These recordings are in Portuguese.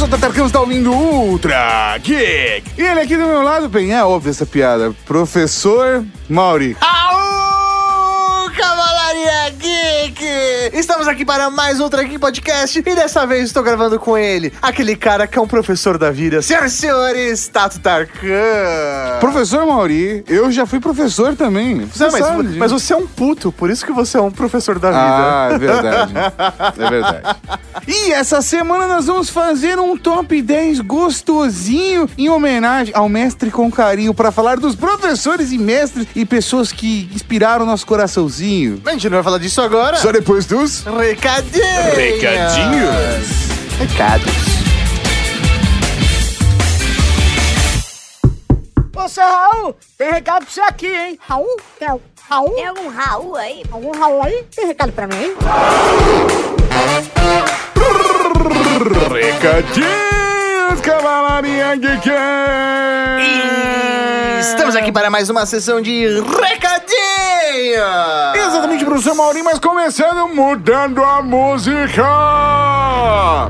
Sou o Tatarcão, está ouvindo Ultra Geek. E ele aqui do meu lado, bem, é óbvio essa piada. Professor Mauri. Aú, aqui para mais Ultra Geek Podcast e dessa vez estou gravando com ele, aquele cara que é um professor da vida. Senhoras e senhores, Tato Tarkan. Professor Mauri, eu já fui professor também. Você Não, mas, mas você é um puto, por isso que você é um professor da vida. Ah, é verdade. É verdade. E essa semana nós vamos fazer um top 10 gostosinho em homenagem ao mestre com carinho para falar dos professores e mestres e pessoas que inspiraram nosso coraçãozinho. A gente não vai falar disso agora. Só depois dos Recadinhos. recadinhos. Recados. Ô, seu Raul, tem recado pra você aqui, hein? Raul? Tem al- Raul? Tem algum Raul aí? Algum Raul aí? Tem recado pra mim, hein? Recadinhos, Cavalaria Geek! Estamos aqui para mais uma sessão de recadinhos. Exatamente, professor Mauri, mas começando mudando a música! A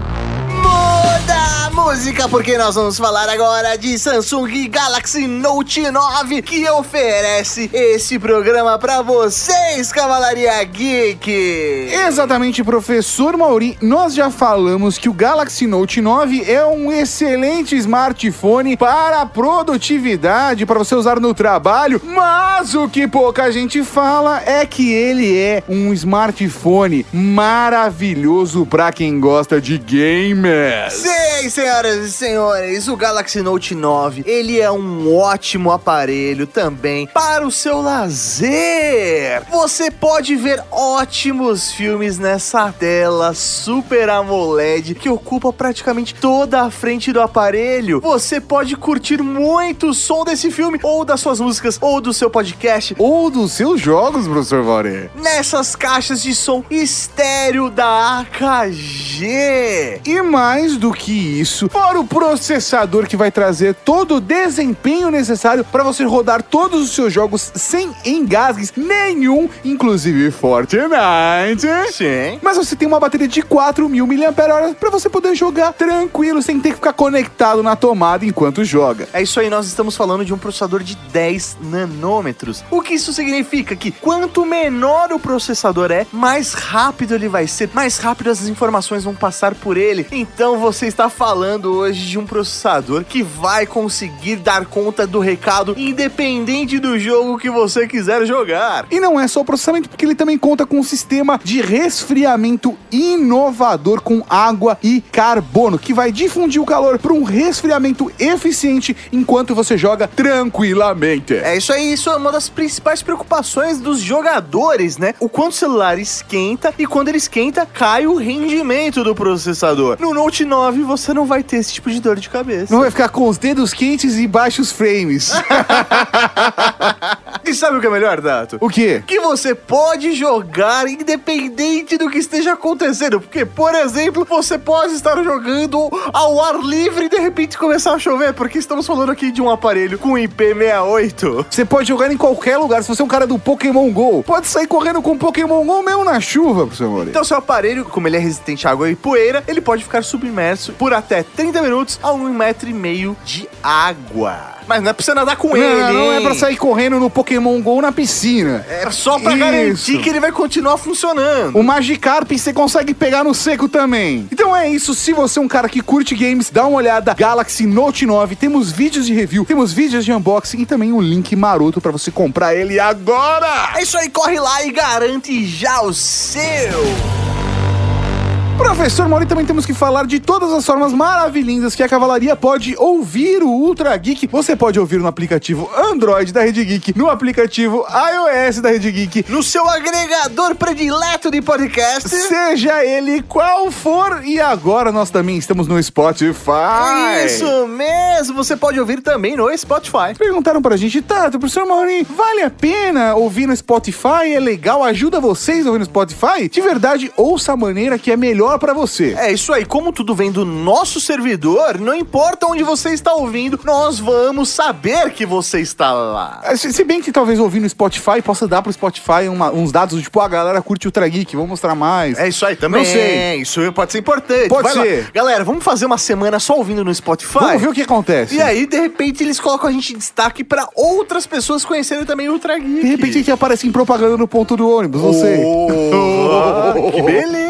música, porque nós vamos falar agora de Samsung Galaxy Note 9, que oferece esse programa pra vocês, Cavalaria Geek. Exatamente, professor Mauri. Nós já falamos que o Galaxy Note 9 é um excelente smartphone para produtividade, para você usar no trabalho, mas o que pouca gente fala é que ele é um smartphone maravilhoso para quem gosta de gamers. Sim, senhoras e senhores, o Galaxy Note 9, ele é um ótimo aparelho também para o seu lazer. Você pode ver ótimos filmes nessa tela Super AMOLED que ocupa praticamente toda a frente do aparelho. Você pode curtir muito o som desse filme, ou das suas músicas, ou do seu podcast, Ou dos seus jogos, professor Mauri. nessas caixas de som estéreo da AKG. E mais do que isso, para o processador que vai trazer todo o desempenho necessário para você rodar todos os seus jogos sem engasgues nenhum, inclusive Fortnite. Sim. Mas você tem uma bateria de 4.000 mAh para você poder jogar tranquilo, sem ter que ficar conectado na tomada enquanto joga. É isso aí, nós estamos falando de um processador de 10 nanômetros. O que isso significa? Que quanto menor o processador é, mais rápido ele vai ser, mais rápido as informações vão passar por ele. Então você está falando hoje de um processador que vai conseguir dar conta do recado independente do jogo que você quiser jogar. E não é só o processamento, porque ele também conta com um sistema de resfriamento inovador com água e carbono, que vai difundir o calor para um resfriamento eficiente enquanto você joga tranquilamente. É isso aí, isso é uma das principais preocupações dos jogadores, né? O quanto o celular esquenta e quando ele esquenta, cai o rendimento do processador. No Note 9 você não vai ter esse tipo de dor de cabeça. Não vai ficar com os dedos quentes e baixos frames. E sabe o que é melhor, Dato? o quê? Que você pode jogar independente do que esteja acontecendo. Porque, por exemplo, você pode estar jogando ao ar livre e de repente começar a chover. Porque estamos falando aqui de um aparelho com IP68. Você pode jogar em qualquer lugar. Se você é um cara do Pokémon GO, pode sair correndo com Pokémon GO mesmo na chuva, professor Mori. Então, seu aparelho, como ele é resistente à água e poeira, ele pode ficar submerso por até 30 minutos a um metro e meio de água. Mas não é pra você nadar com não, ele, não é pra sair correndo no Pokémon GO na piscina. É só pra Isso. garantir que ele vai continuar funcionando. O Magikarp você consegue pegar no seco também. Então é isso, se você é um cara que curte games, dá uma olhada Galaxy Note 9, temos vídeos de review, temos vídeos de unboxing e também um link maroto pra você comprar ele agora. É isso aí, corre lá e garante já o seu. Professor Mauri, também temos que falar de todas as formas maravilhindas que a cavalaria pode ouvir o Ultra Geek. Você pode ouvir no aplicativo Android da Rede Geek, no aplicativo iOS da Rede Geek, No seu agregador predileto de podcast. seja ele qual for. E agora nós também estamos no Spotify. Isso mesmo, você pode ouvir também no Spotify. Perguntaram pra gente, Tato, professor Mauri, vale a pena ouvir no Spotify? É legal? Ajuda vocês a ouvir no Spotify? De verdade, ouça a maneira que é melhor pra pra você. É isso aí, como tudo vem do nosso servidor, não importa onde você está ouvindo, nós vamos saber que você está lá. É, Se, bem que talvez ouvindo no Spotify possa dar pro Spotify uma- uns dados do tipo, a galera curte Ultra Geek, vamos mostrar mais. É isso aí também. Não sei. Isso pode ser importante. Pode Vai lá. ser. Galera, vamos fazer uma semana só ouvindo no Spotify? Vamos ver o que acontece. E aí, de repente, eles colocam a gente em destaque pra outras pessoas conhecerem também o Ultra Geek. De repente a gente aparece em propaganda no ponto do ônibus, não sei. Oh, que beleza!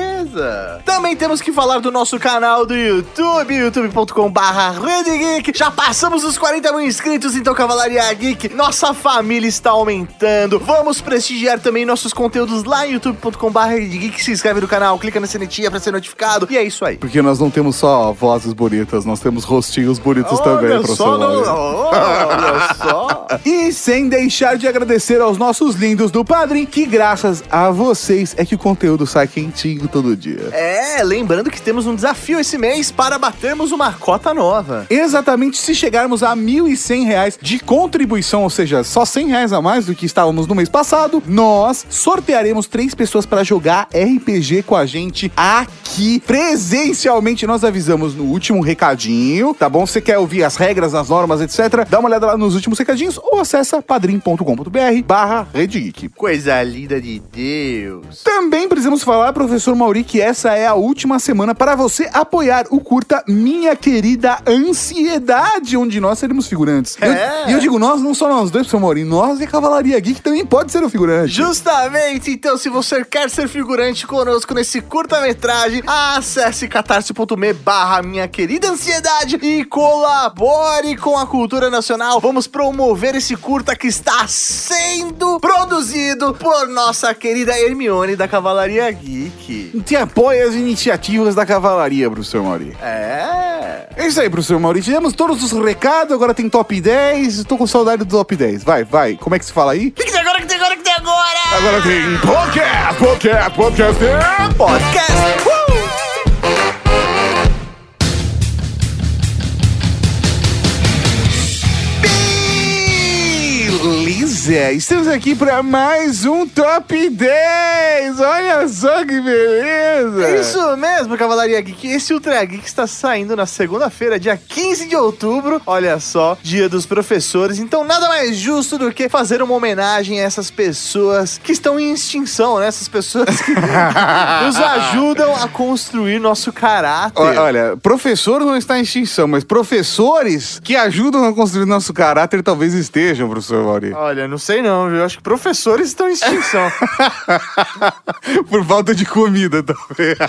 Também temos que falar do nosso canal do YouTube, youtube.com barra Geek. Já passamos os 40 mil inscritos, então Cavalaria Geek, nossa família está aumentando. Vamos prestigiar também nossos conteúdos lá em youtube.com barra Geek. Se inscreve no canal, clica na sinetinha pra ser notificado. E é isso aí. Porque nós não temos só vozes bonitas, nós temos rostinhos bonitos também, Olha professor. só, não, Mauro. olha só. E sem deixar de agradecer aos nossos lindos do Padrim, que graças a vocês é que o conteúdo sai quentinho todo dia. É, lembrando que temos um desafio esse mês para batermos uma cota nova. Exatamente, se chegarmos a 1.100 reais de contribuição, ou seja, só 100 reais a mais do que estávamos no mês passado, nós sortearemos três pessoas para jogar RPG com a gente aqui presencialmente. Nós avisamos no último recadinho, tá bom? Você quer ouvir as regras, as normas, etc? Dá uma olhada lá nos últimos recadinhos ou acessa padrim.com.br barra Rede Geek. Coisa linda de Deus. Também precisamos falar, professor Mauri, que essa é a última semana para você apoiar o curta Minha Querida Ansiedade, onde nós seremos figurantes. E eu- É. E eu, digo nós, não só nós dois, professor Mauri, nós e a Cavalaria Geek também pode ser o figurante. Justamente, então, se você quer ser figurante conosco nesse curta-metragem, acesse catarse.me barra minha querida ansiedade e colabore com a cultura nacional. Vamos promover esse curta que está sendo produzido por nossa querida Hermione da Cavalaria Geek. Apoia as iniciativas da Cavalaria, professor Mauri. É. É isso aí, professor Mauri. Tivemos todos os recados, agora tem top 10. Tô com saudade do top 10. Vai, vai. Como é que se fala aí? O que, que tem agora? O que tem agora? O que tem agora? Agora tem podcast, podcast, podcast. Podcast. Beleza, estamos aqui para mais um Top 10. Olha só que beleza. É isso mesmo, Cavalaria Geek. Esse Ultra Geek está saindo na segunda-feira, dia 15 de outubro. Olha só, dia dos professores. Então, nada mais justo do que fazer uma homenagem a essas pessoas que estão em extinção, né? Essas pessoas que nos ajudam a construir nosso caráter. Olha, professor não está em extinção, mas professores que ajudam a construir nosso caráter talvez estejam, professor Mauri. Olha, não sei não, viu? Acho que professores estão em extinção. Por falta de comida, talvez. é,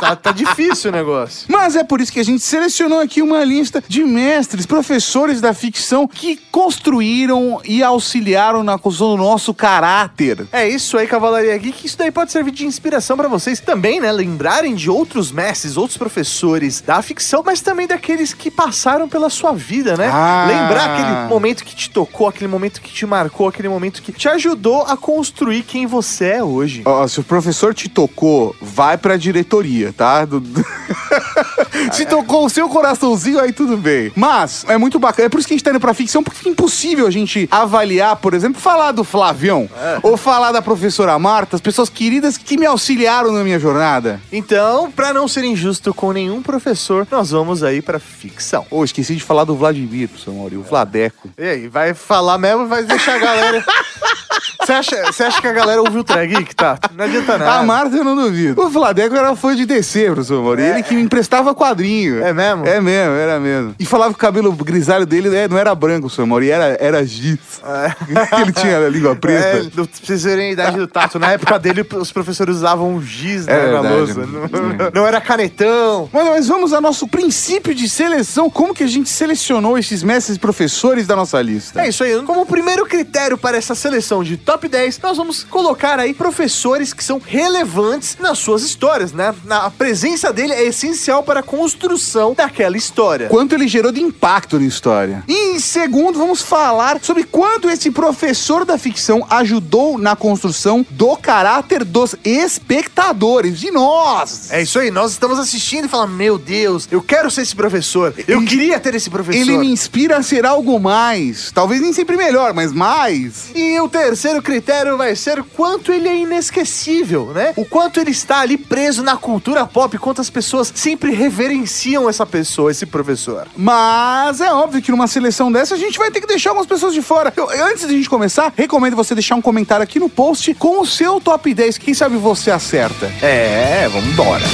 tá, tá difícil o negócio. Mas é por isso que a gente selecionou aqui uma lista de mestres, professores da ficção que construíram e auxiliaram na construção do nosso caráter. É isso aí, Cavalaria Geek. Isso daí pode servir de inspiração pra vocês também, né? Lembrarem de outros mestres, outros professores da ficção, mas também daqueles que passaram pela sua vida, né? Ah. Lembrar aquele momento que te tocou, aquele momento que te marcou, aquele momento que te ajudou a construir quem você é hoje. Ó, se o professor te tocou, vai pra diretoria, tá? Do- se tocou o seu coraçãozinho, aí tudo bem. Mas, é muito bacana. É por isso que a gente tá indo pra ficção, porque fica impossível a gente avaliar, por exemplo, falar do Flavião, ou falar da professora Marta, as pessoas queridas que me auxiliaram na minha jornada. Então, pra não ser injusto com nenhum professor, nós vamos aí pra ficção. Ô, esqueci de falar do Vladimir, professor Mauri, o Vladeco. E aí, vai falar mesmo e vai deixar a galera. Você acha, você acha que a galera ouviu o Drag Geek? Tá, não adianta nada. A Marta eu não duvido. O Vladeco era fã de DC, professor Mauri. Ele que me emprestava quadrinho. É mesmo? É mesmo, era mesmo. E falava que o cabelo grisalho dele né, não era branco, professor Mauri, era, era giz. ele tinha a língua preta. É, do- vocês verem a idade do Tato. Na época dele, os professores usavam giz É né, na verdade. lousa. Não, não era canetão. Mas, mas vamos ao nosso princípio de seleção. Como que a gente selecionou esses mestres professores da nossa lista? É isso aí. Como primeiro critério para essa seleção de top 10, nós vamos colocar aí professores que são relevantes nas suas histórias, né? Na, a presença dele é essencial para a construção daquela história. Quanto ele gerou de impacto na história. E em segundo, vamos falar sobre quanto esse professor da ficção ajudou na construção do caráter dos espectadores, de nós. É isso aí, nós estamos assistindo e falando, meu Deus, eu quero ser esse professor. Eu Ele- queria ter esse professor. Ele me inspira a ser algo mais. Talvez nem sempre melhor, mas mais. E o terceiro terceiro critério vai ser quanto ele é inesquecível, né? O quanto ele está ali preso na cultura pop, quantas pessoas sempre reverenciam essa pessoa, esse professor. Mas é óbvio que numa seleção dessa a gente vai ter que deixar algumas pessoas de fora. Eu, antes de a gente começar, recomendo você deixar um comentário aqui no post com o seu top 10. Quem sabe você acerta. É, vamos embora.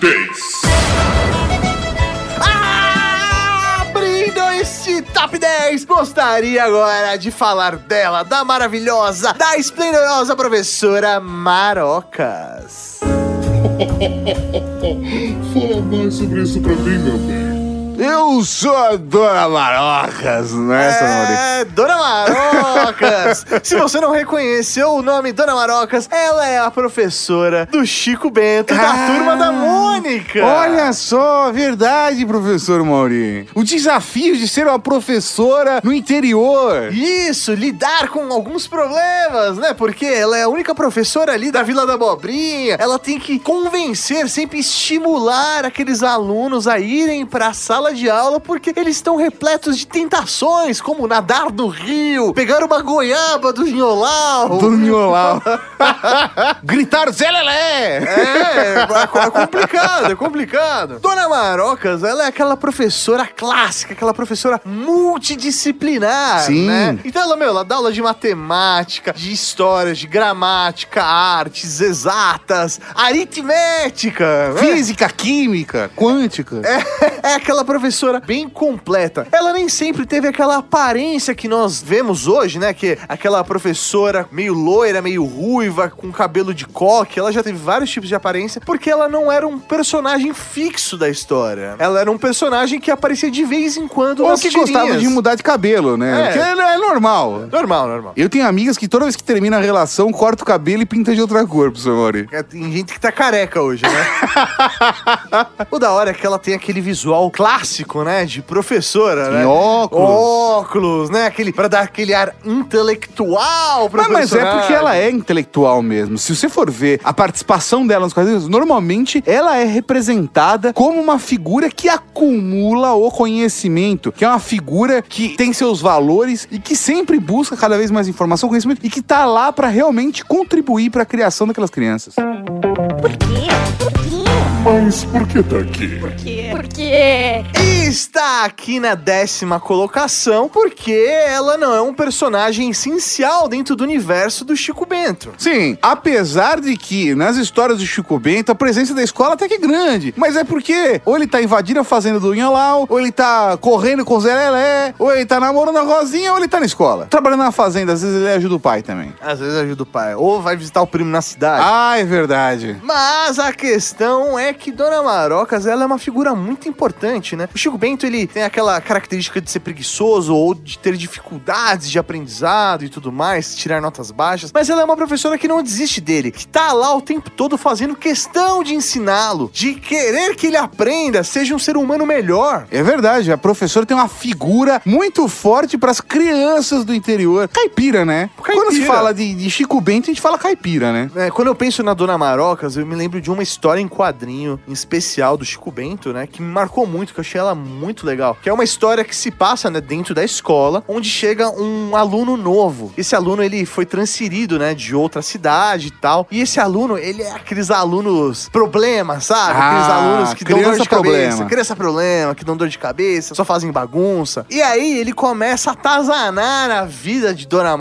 10 top 10, gostaria agora de falar dela, da maravilhosa, da esplendorosa professora Marocas. Fala mais sobre isso pra mim, meu bem. Eu sou a Dona Marocas, não é, essa, Mauri? É, Dona Marocas! Se você não reconheceu o nome Dona Marocas, ela é a professora do Chico Bento, da Ah, turma da Mônica. Olha só, verdade, professor Mauri. O desafio de ser uma professora no interior. Isso, lidar com alguns problemas, né? Porque ela é a única professora ali da Vila da Abobrinha. Ela tem que convencer, sempre estimular aqueles alunos a irem pra sala de aula porque eles estão repletos de tentações, como nadar no rio, pegar uma goiaba do Nholau. Do Nholau. Gritar Zé Lelé. É, é complicado, é complicado. Dona Marocas, ela é aquela professora clássica, aquela professora multidisciplinar, Sim. né? Então ela, meu, ela dá aula de matemática, de história, de gramática, artes exatas, aritmética, né? Física, química, quântica. É, é aquela professora bem completa. Ela nem sempre teve aquela aparência que nós vemos hoje, né? Que é aquela professora meio loira, meio ruiva, com cabelo de coque. Ela já teve vários tipos de aparência, porque ela não era um personagem fixo da história. Ela era um personagem que aparecia de vez em quando Ou nas que gostava tirinhas. de mudar de cabelo, né? É. Que é, é normal. Normal, normal. Eu tenho amigas que toda vez que termina a relação, corta o cabelo e pinta de outra cor, professor Mauri. É, Tem gente que tá careca hoje, né? o da hora é que ela tem aquele visual clássico, né? De professora, né? Óculos. Óculos, né? Aquele, pra dar aquele ar intelectual pro Mas, mas é porque ela é intelectual mesmo. Se você for ver a participação dela nos quadrinhos, normalmente ela é representada como uma figura que acumula o conhecimento, que é uma figura que tem seus valores e que sempre busca cada vez mais informação, conhecimento e que tá lá pra realmente contribuir pra criação daquelas crianças. Por quê? Por quê? Mas por que tá aqui? Por quê? Por quê? Está aqui na décima colocação porque ela não é um personagem essencial dentro do universo do Chico Bento. Sim, apesar de que nas histórias do Chico Bento a presença da escola até que é grande, mas é porque ou ele tá invadindo a fazenda do Inholau, ou ele tá correndo com o Zé Lelé, ou ele tá namorando a Rosinha, ou ele tá na escola. Trabalhando na fazenda, às vezes ele ajuda o pai também. Às vezes ajuda o pai. Ou vai visitar o primo na cidade. Ah, é verdade. Mas a questão é que Dona Marocas, ela é uma figura muito importante, né? O Chico Bento, ele tem aquela característica de ser preguiçoso ou de ter dificuldades de aprendizado e tudo mais, tirar notas baixas, mas ela é uma professora que não desiste dele, que tá lá o tempo todo fazendo questão de ensiná-lo, de querer que ele aprenda, seja um ser humano melhor. É verdade, a professora tem uma figura muito forte pras crianças do interior. Caipira, né? Caipira. Quando se fala de, de Chico Bento, a gente fala caipira, né? É, quando eu penso na Dona Marocas, eu me lembro de uma história em quadrinho, em especial do Chico Bento, né? Que me marcou muito, que eu achei ela muito legal. Que é uma história que se passa, né, dentro da escola, onde chega um aluno novo. Esse aluno, ele foi transferido, né, de outra cidade e tal. E esse aluno, ele é aqueles alunos problemas, sabe? aqueles Ah, alunos que dão dor de cabeça. problema. Criança problema, que dão dor de cabeça, só fazem bagunça. E aí ele começa a atazanar a vida de Dona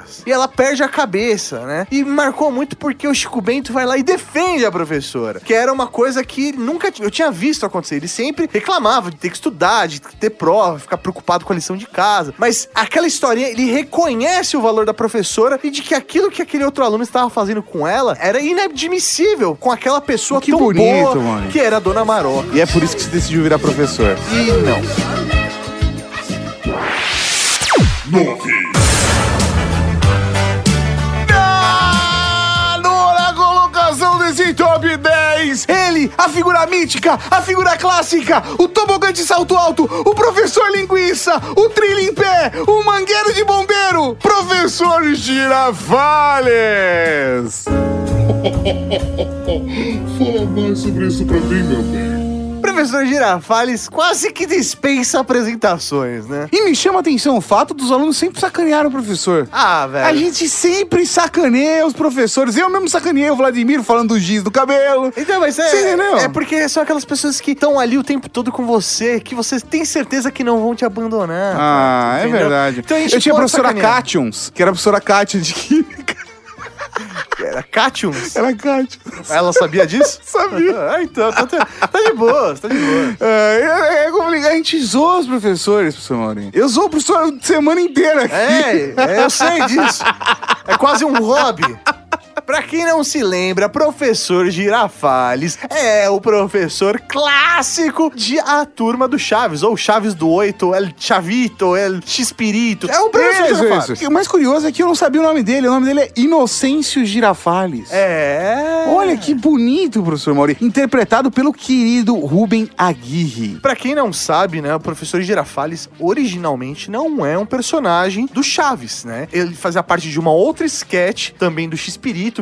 Marocas. E ela perde a cabeça, né? E me marcou muito porque o Chico Bento vai lá e defende a professora. Que era uma coisa que nunca eu tinha visto acontecer. Ele sempre reclamava de ter que estudar, de ter prova, ficar preocupado com a lição de casa. Mas aquela historinha, ele reconhece o valor da professora e de que aquilo que aquele outro aluno estava fazendo com ela era inadmissível com aquela pessoa Que tão bonito, boa mano. que era a Dona Maroca. E é por isso que se decidiu virar professor. E não. Nove. Top 10, ele, a figura mítica, a figura clássica, o tobogã de salto alto, o professor linguiça, o trilho em pé, o mangueiro de bombeiro, professor Girafales. Fala mais sobre isso pra mim, meu bem. Professor Girafales quase que dispensa apresentações, né? E me chama a atenção o fato dos alunos sempre sacanearam o professor. Ah, velho. A gente sempre sacaneia os professores. Eu mesmo sacaneei o Vladimir falando do giz do cabelo. Então, mas é, Você entendeu? é porque são aquelas pessoas que estão ali o tempo todo com você, que você tem certeza que não vão te abandonar. Ah, é verdade. Então a gente eu tinha a professora sacanear. Cátions, que era a professora Kátia de química. Era Cátions. Era Kátia. Ela sabia disso? Sabia. Ah, então, tá, tá, de boa, tá de boa. É, é complicado. A gente zoa os professores, professor Maurinho. Eu zoo o professor a semana inteira aqui. É, é, eu sei disso. É quase um hobby. Pra quem não se lembra, professor Girafales é o professor clássico de A Turma do Chaves, ou Chaves do Oito, El Chavito, El Xpirito. É o professor Isso, Girafales. isso. O mais curioso é que eu não sabia o nome dele. O nome dele é Inocêncio Girafales. É. Olha que bonito, professor Mauri. Interpretado pelo querido Rubem Aguirre. Pra quem não sabe, né, o professor Girafales originalmente não é um personagem do Chaves, né? Ele fazia parte de uma outra sketch também do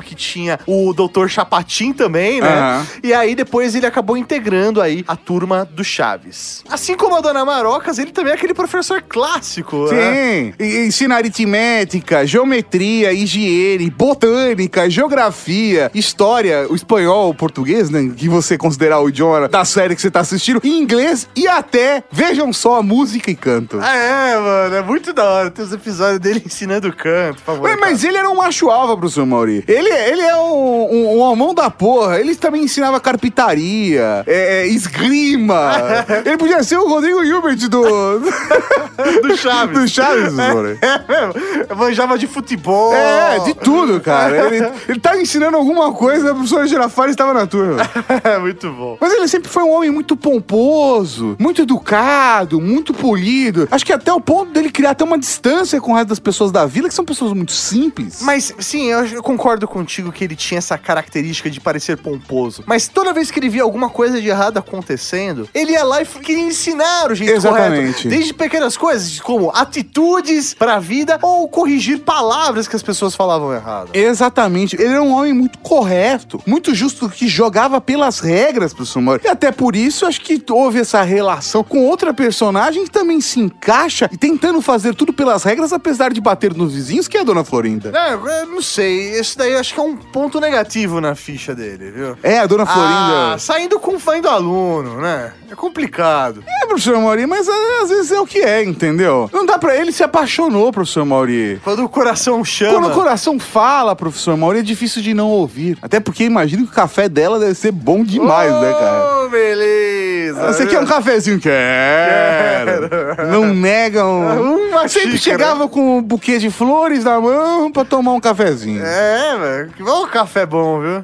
Que tinha o Dr. Chapatin também, né? Aham. E aí depois ele acabou integrando aí a turma do Chaves. Assim como a Dona Marocas, ele também é aquele professor clássico, né? Sim, ensina aritmética, geometria, higiene, botânica, geografia, história, o espanhol, o português, né? Que você considerar o idioma da série que você tá assistindo, e inglês e até, vejam só, música e canto. Ah, é, mano, é muito da hora. Tem os episódios dele ensinando canto, por favor. Mas, mas ele era um macho alva, professor Mauri. Ele, ele é um, um, um da porra. Ele também ensinava carpintaria, é, é, esgrima. ele podia ser o Rodrigo Hilbert do, do Chaves. do Chaves. É. Eu manjava de futebol. É, de tudo, cara. Ele, ele tá ensinando alguma coisa, a professora Girafales estava na turma. É, muito bom. Mas ele sempre foi um homem muito pomposo, muito educado, muito polido. Acho que até o ponto dele criar até uma distância com o resto das pessoas da vila, que são pessoas muito simples. Mas, sim, eu, eu concordo contigo que ele tinha essa característica de parecer pomposo. Mas toda vez que ele via alguma coisa de errado acontecendo, ele ia lá e queria ensinar o jeito Exatamente. correto. Desde pequenas coisas, como atitudes pra vida ou corrigir palavras que as pessoas falavam errado. Exatamente. Ele era um homem muito correto, muito justo, que jogava pelas regras, professor Mauro. E até por isso, acho que houve essa relação com outra personagem que também se encaixa e tentando fazer tudo pelas regras, apesar de bater nos vizinhos, que é a Dona Florinda. Não, eu não sei. Esse daí acho que é um ponto negativo na ficha dele, viu? É, a Dona Florinda. Ah, saindo com fã do aluno, né? É complicado. É, professor Mauri, mas é, às vezes é o que é, entendeu? Não dá pra ele se apaixonou, professor Mauri. Quando o coração chama. Quando o coração fala, professor Mauri, é difícil de não ouvir. Até porque imagino que o café dela deve ser bom demais, né, cara? Oh, beleza. Você quer um cafezinho? Quero. Não negam. Uma Sempre xícara. chegava com um buquê de flores na mão pra tomar um cafezinho. É, velho. Que bom café bom, viu?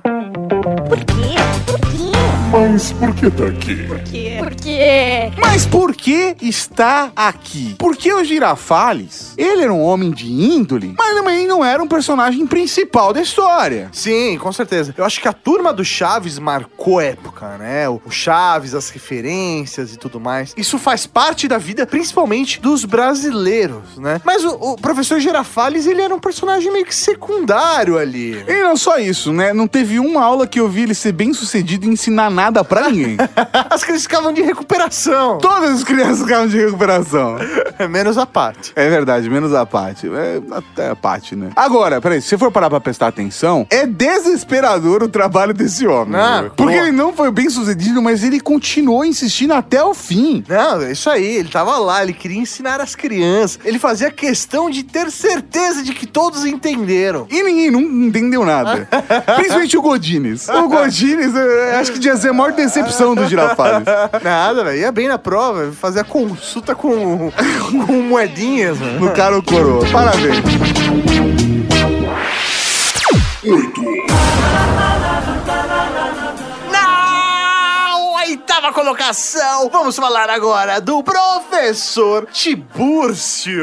Por quê? Por quê? Mas por que tá aqui? Por quê? Mas por que está aqui? Porque o Girafales, ele era um homem de índole, mas também não era um personagem principal da história. Sim, com certeza. Eu acho que a turma do Chaves marcou época, né? O Chaves, as referências e tudo mais. Isso faz parte da vida, principalmente dos brasileiros, né? Mas o, o professor Girafales, ele era um personagem meio que secundário ali. E não só isso, né? Não teve uma aula que eu vi ele ser bem sucedido em ensinar nada pra ninguém. As crianças ficavam de recuperação. Todas as crianças ficavam de recuperação. Menos a parte. É verdade, menos a parte. É, até a parte, né? Agora, peraí, se você for parar pra prestar atenção, é desesperador o trabalho desse homem. Ah, viu? Porque boa. ele não foi bem sucedido, mas ele continuou insistindo até o fim. Não, é isso aí, ele tava lá, ele queria ensinar as crianças. Ele fazia questão de ter certeza de que todos entenderam. E ninguém não entendeu nada. Principalmente o Godines. O Godines, eh, acho que devia ser maior decepção do Girafales. Nada, velho. Ia bem na prova, fazia consulta com, com moedinhas, mano. No cara o coroa. Parabéns. Na oitava colocação, vamos falar agora do professor Tibúrcio.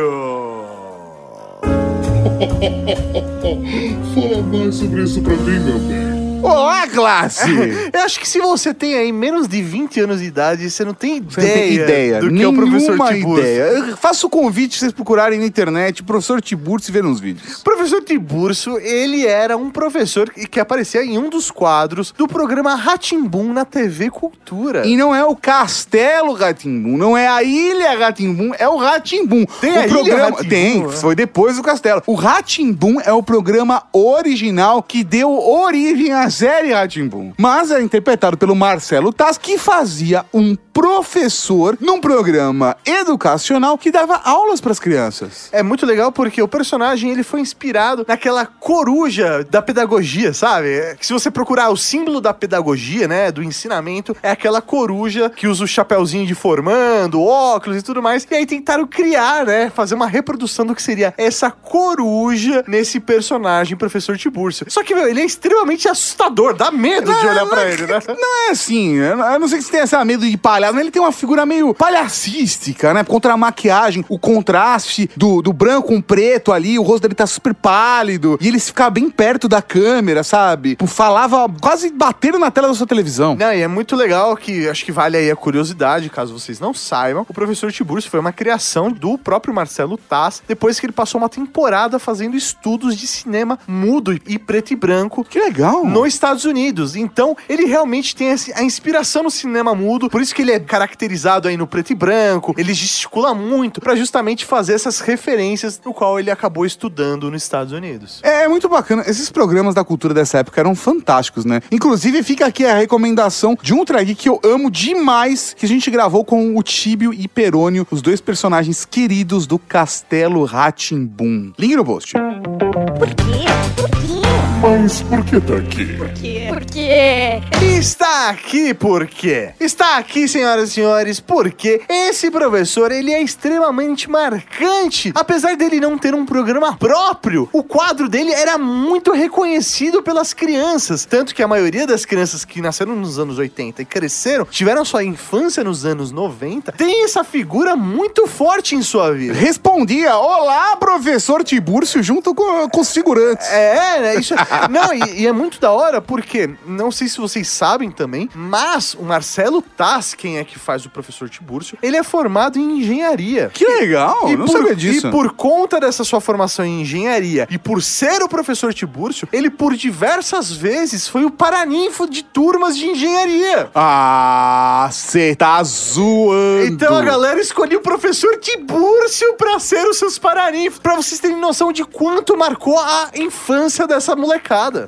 Fala mais sobre isso pra mim, meu bem. Olá, classe! Eu acho que se você tem aí menos de 20 anos de idade, você não tem Você não ideia, tem ideia, do que é o professor Tiburcio. ideia. Eu faço o convite pra vocês procurarem na internet professor Tiburcio e ver uns vídeos. Professor Tiburcio, ele era um professor que aparecia em um dos quadros do programa Ratimbum na TV Cultura. E não é o Castelo Ratimbum, não é a Ilha Ratimbum, é o Ratimbum. Tem o a Ilha programa Rá-Tim-Bum, tem, né? foi depois do Castelo. O Ratimbum é o programa original que deu origem à série Ratimbum. Mas é interpretado pelo Marcelo Taz, que fazia um professor num programa educacional que dava aulas para as crianças. É muito legal porque o personagem ele foi inspirado naquela coruja da pedagogia, sabe? É que se você procurar o símbolo da pedagogia, né, do ensinamento, é aquela coruja que usa o chapéuzinho de formando, óculos e tudo mais. E aí tentaram criar, né, fazer uma reprodução do que seria essa coruja nesse personagem, professor Tiburcio. Só que, meu, ele é extremamente assustador, dá medo de olhar pra ele, né? Não é assim, eu não eu não sei se você tem essa medo de palhaço, mas ele tem uma figura meio palhacística, né? Contra a maquiagem, o contraste do, do branco com preto ali, o rosto dele tá super pálido, e ele fica bem perto da câmera, sabe? Tipo, Falava quase batendo na tela da sua televisão. Não, e é muito legal que acho que vale aí a curiosidade, caso vocês não saibam. O professor Tiburcio foi uma criação do próprio Marcelo Taz, depois que ele passou uma temporada fazendo estudos de cinema mudo e preto e branco Que legal. nos Estados Unidos. Então, ele realmente tem a inspiração no cinema mudo, por isso que ele é caracterizado aí no preto e branco, ele gesticula muito pra justamente fazer essas referências no qual ele acabou estudando nos Estados Unidos. É muito bacana. Esses programas da cultura dessa época eram fantásticos, né? Inclusive, fica aqui a recomendação de um track que eu amo demais, que a gente gravou com o Tíbio e Perônio, os dois personagens queridos do Castelo Ratimbum. Link no post. Por quê? Por quê? Mas por que tá aqui? Por quê? Por quê? Está aqui por quê? Está aqui, senhoras e senhores, porque esse professor, ele é extremamente marcante. Apesar dele não ter um programa próprio, o quadro dele era muito reconhecido pelas crianças. Tanto que a maioria das crianças que nasceram nos anos 80 e cresceram, tiveram sua infância nos anos 90, tem essa figura muito forte em sua vida. Respondia: Olá, professor Tibúrcio, junto com, com os figurantes. É, né? Isso, não, e, e é muito da hora porque, não sei se vocês sabem também, mas o Marcelo Taz, quem é que faz o professor Tibúrcio, ele é formado em engenharia. Que legal, E não por, sabia disso. e por conta dessa sua formação em engenharia e por ser o professor Tibúrcio, ele por diversas vezes foi o paraninfo de turmas de engenharia. Ah, você tá zoando. Então a galera escolheu o professor Tibúrcio pra ser os seus paraninfos, pra vocês terem noção de quanto marcou a infância dessa molecada.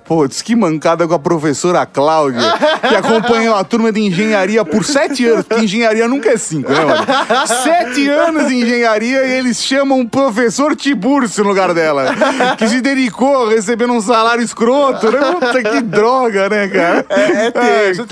Putz, que mancada com a professora Cláudia, que acompanhou a turma de engenharia por sete anos, porque engenharia nunca é cinco, né, mano? Sete anos de engenharia e eles chamam o professor Tibúrcio no lugar dela, que se dedicou recebendo um salário escroto, né? Puta, que droga, né, cara? É, é tenso.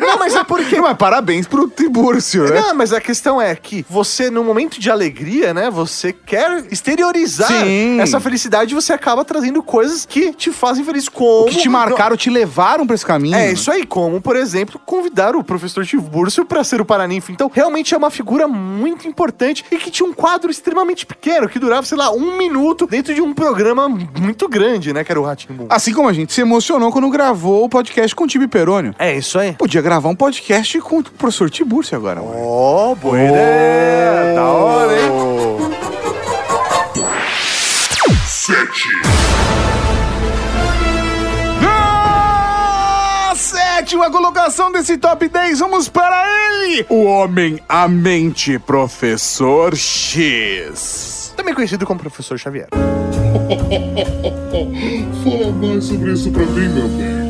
Não, mas é porque. Mas parabéns pro Tibúrcio, né? Não, mas a questão é que você, no momento de alegria, né? Você quer exteriorizar Sim. essa felicidade e você acaba trazendo coisas que te fazem feliz. Como. Que te marcaram, te levaram pra esse caminho. É, isso aí, como, por exemplo, convidar o professor Tibúrcio pra ser o Paraninfo. Então, realmente é uma figura muito importante e que tinha um quadro extremamente pequeno, que durava, sei lá, um minuto dentro de um programa muito grande, né? Que era o Ratimbu. Assim como a gente se emocionou quando gravou o podcast com o Tibi Perônio. É isso aí. Podia gravar um podcast com o professor Tibúrcio agora, mano. Ó, boa ideia! Da hora, hein? Sete. Sétima colocação desse top 10, vamos para ele! O homem, a mente, professor X. Também conhecido como Professor Xavier. Fala mais sobre isso pra mim, meu bem.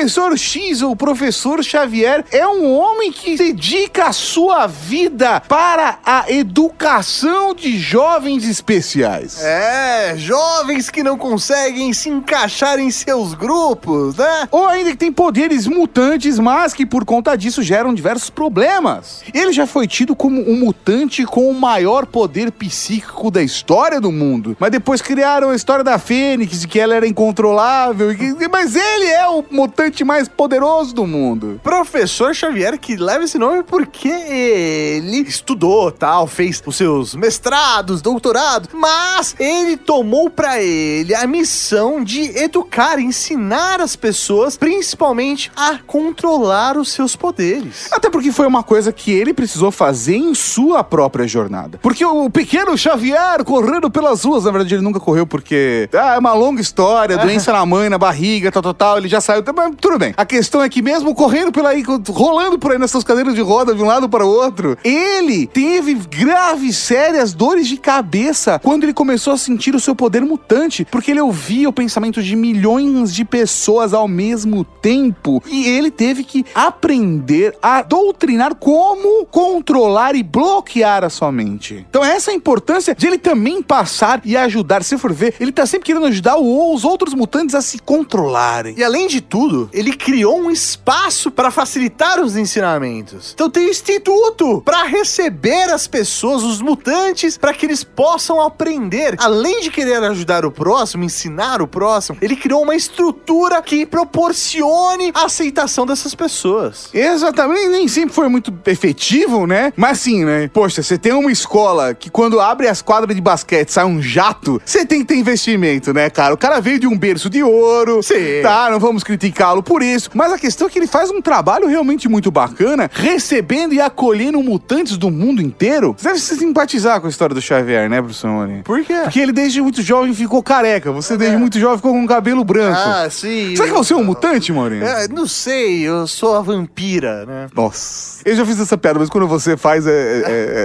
Professor X ou Professor Xavier é um homem que dedica a sua vida para a educação de jovens especiais. É, jovens que não conseguem se encaixar em seus grupos, né? Ou ainda que tem poderes mutantes, mas que por conta disso geram diversos problemas. Ele já foi tido como um mutante com o maior poder psíquico da história do mundo. Mas depois criaram a história da Fênix, que ela era incontrolável. Mas ele é o mutante mais poderoso do mundo. Professor Xavier que leva esse nome porque ele estudou, tal, fez os seus mestrados, doutorados, mas ele tomou pra ele a missão de educar, ensinar as pessoas, principalmente a controlar os seus poderes. Até porque foi uma coisa que ele precisou fazer em sua própria jornada. Porque o pequeno Xavier correndo pelas ruas, na verdade ele nunca correu porque ah, é uma longa história, doença na mãe, na barriga, tal, tal, tal, ele já saiu, tudo bem. A questão é que mesmo correndo por aí, rolando por aí nessas cadeiras de roda de um lado para o outro, ele teve graves, sérias dores de cabeça quando ele começou a sentir o seu poder mutante, porque ele ouvia o pensamento de milhões de pessoas ao mesmo tempo e ele teve que aprender a doutrinar como controlar e bloquear a sua mente. Então essa é a importância de ele também passar e ajudar. Se for ver, ele tá sempre querendo ajudar os outros mutantes a se controlarem. E além de tudo, ele criou um espaço para facilitar os ensinamentos. Então tem um instituto para receber as pessoas, os mutantes, para que eles possam aprender. Além de querer ajudar o próximo, ensinar o próximo, ele criou uma estrutura que proporcione a aceitação dessas pessoas. Exatamente, nem sempre foi muito efetivo, né? Mas sim, né? Poxa, você tem uma escola que quando abre as quadras de basquete sai um jato, você tem que ter investimento, né, cara? O cara veio de um berço de ouro, Sim. tá? Não vamos criticá-lo por isso. Mas a questão é que ele faz um trabalho realmente muito bacana, recebendo e acolhendo mutantes do mundo inteiro. Você deve se simpatizar com a história do Xavier, né, professor Morim? Por quê? Porque ele desde muito jovem ficou careca. Você desde muito jovem ficou com cabelo branco. Ah, sim. Será que você é um mutante, Maurinho? É, não sei, eu sou a vampira, né? Nossa. Eu já fiz essa piada, mas quando você faz, é, é-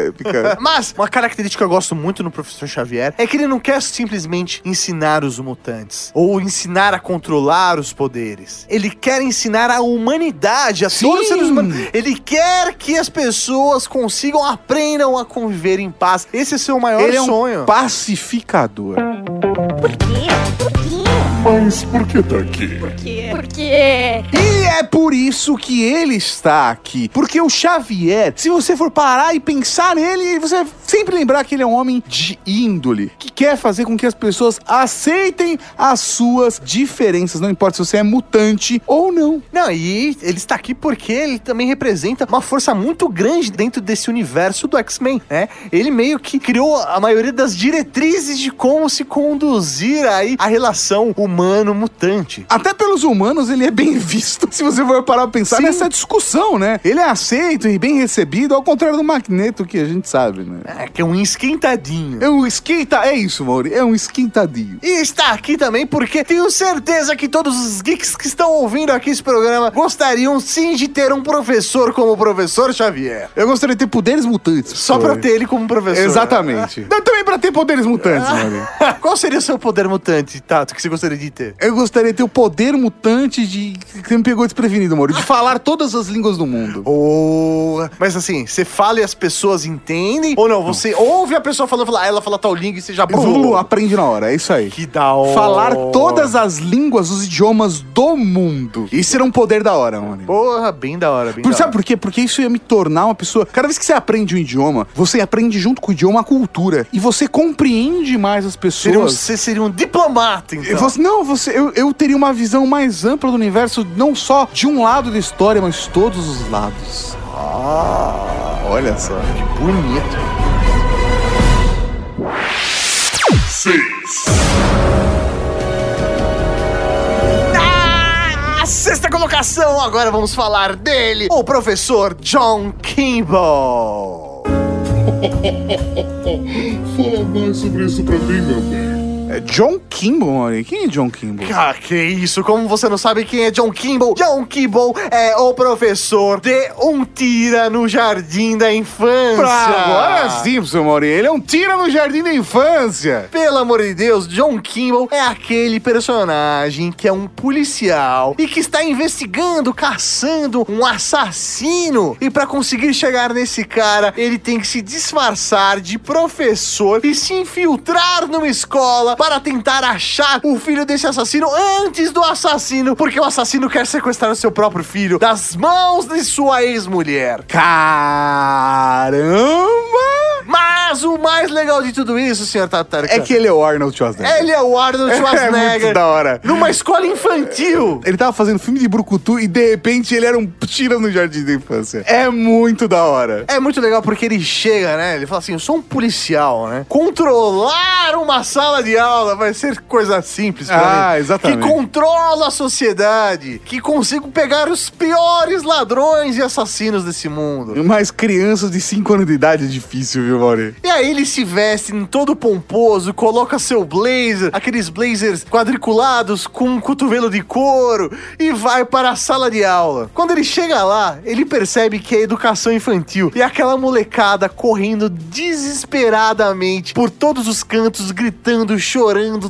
é- fica... Mas uma característica que eu gosto muito no professor Xavier é que ele não quer simplesmente ensinar os mutantes ou ensinar a controlar os poderes. Ele quer ensinar a humanidade, a Sim. todos os seres humanos. Ele quer que as pessoas consigam, aprendam a conviver em paz. Esse é seu maior Ele é um sonho. pacificador. Mas por que tá aqui? Porque E é por isso que ele está aqui. Porque o Xavier, se você for parar e pensar nele, você vai sempre lembrar que ele é um homem de índole, que quer fazer com que as pessoas aceitem as suas diferenças, não importa se você é mutante ou não. Não, e ele está aqui porque ele também representa uma força muito grande dentro desse universo do X-Men, né? Ele meio que criou a maioria das diretrizes de como se conduzir aí a relação humano-mutante. Até pelos humanos ele é bem visto, se você for parar pra pensar Sim. nessa discussão, né? Ele é aceito e bem recebido, ao contrário do Magneto que a gente sabe, né? É, que é um esquentadinho. É um esquenta, é isso, Mauri, é um esquentadinho. E está aqui também porque tenho certeza que todos os geeks que estão ouvindo aqui esse programa gostariam sim de ter um professor como o professor Xavier. Eu gostaria de ter poderes mutantes. Só pra Mauri. ter ele como professor. Exatamente. Também pra ter poderes mutantes, Mauri. Qual seria o seu poder mutante, Tato, que você gostaria de Eu gostaria de ter o poder mutante de. você me pegou desprevenido, Mauri. De falar todas as línguas do mundo. Oh, mas assim, você fala e as pessoas entendem? Ou não? Você ouve a pessoa falando, fala, ah, ela fala tal língua e você já Vulu, aprende na hora, é isso aí. Que da hora. Falar todas as línguas, os idiomas do mundo. Isso era um poder da hora, mano. Porra, bem da hora, bem Por, da sabe hora. por quê? Porque isso ia me tornar uma pessoa. Cada vez que você aprende um idioma, você aprende junto com o idioma a cultura. E você compreende mais as Seria um- pessoas. você seria um diplomata, então. Fosse- não, você, eu, eu teria uma visão mais ampla do universo, não só de um lado da história, mas todos os lados. Ah, Olha só. que bonito. 6. Na sexta colocação, agora vamos falar dele, o professor John Kimball. Fala mais sobre isso pra mim, meu bem. É John Kimball, Maury. Quem é John Kimball? Ah, que isso? Como você não sabe quem é John Kimball? John Kimball é o professor de Um Tira no Jardim da Infância. Pra agora sim, professor Maury. Ele é um tira no jardim da infância. Pelo amor de Deus, John Kimball é aquele personagem que é um policial e que está investigando, caçando um assassino. E para conseguir chegar nesse cara, ele tem que se disfarçar de professor e se infiltrar numa escola para tentar achar o filho desse assassino antes do assassino, porque o assassino quer sequestrar o seu próprio filho das mãos de sua ex-mulher. Caramba! Mas o mais legal de tudo isso, senhor Tatarka, É que ele é o Arnold Schwarzenegger. ele é o Arnold É Schwarzenegger. muito da hora. Numa escola infantil. Ele tava fazendo filme de brucutu e de repente ele era um tira no jardim da infância. É muito da hora. É muito legal porque ele chega, né? Ele fala assim: eu sou um policial, né? Controlar uma sala de aula vai ser coisa simples pra Ah, mim. exatamente. Que controla a sociedade. Que consigo pegar os piores ladrões e assassinos desse mundo. Mas crianças de 5 anos de idade é difícil, viu, Mauri? E aí ele se veste em todo pomposo, coloca seu blazer, aqueles blazers quadriculados com um cotovelo de couro e vai para a sala de aula. Quando ele chega lá, ele percebe que é educação infantil e aquela molecada correndo desesperadamente por todos os cantos, gritando, chorando,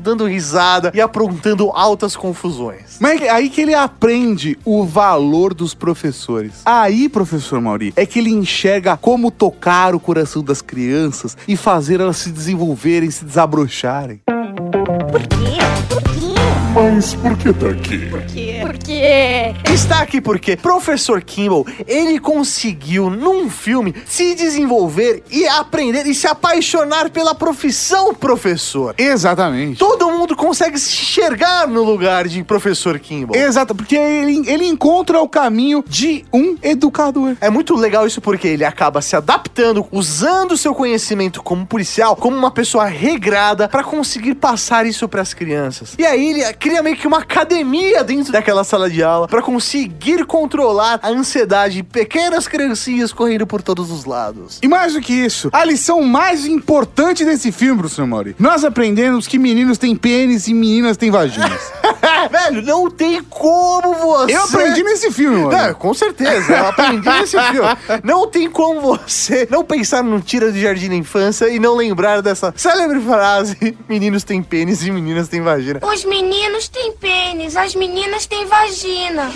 dando risada e aprontando altas confusões. Mas é aí que ele aprende o valor dos professores. Aí, professor Mauri, é que ele enxerga como tocar o coração das crianças e fazer elas se desenvolverem, se desabrocharem. Por quê? Por quê? Mas por que tá aqui? Por quê? Por quê? Está aqui porque Professor Kimball, ele conseguiu num filme se desenvolver e aprender e se apaixonar pela profissão professor. Exatamente. Todo mundo consegue se enxergar no lugar de Professor Kimball. Exato, porque ele, ele encontra o caminho de um educador. É muito legal isso porque ele acaba se adaptando, usando seu conhecimento como policial, como uma pessoa regrada para conseguir passar isso para as crianças. E aí ele cria meio que uma academia dentro daquela sala de aula para conseguir controlar a ansiedade de pequenas criancinhas correndo por todos os lados. E mais do que isso, a lição mais importante desse filme, professor Mauri, nós aprendemos que meninos têm pênis e meninas têm vaginas. Velho, não tem como você. Eu aprendi nesse filme, mano. É, com certeza, eu aprendi nesse filme. Não tem como você não pensar num tira de jardim da infância e não lembrar dessa célebre frase: meninos têm pênis e meninas têm vagina. Os meninos têm pênis, as meninas têm vagina.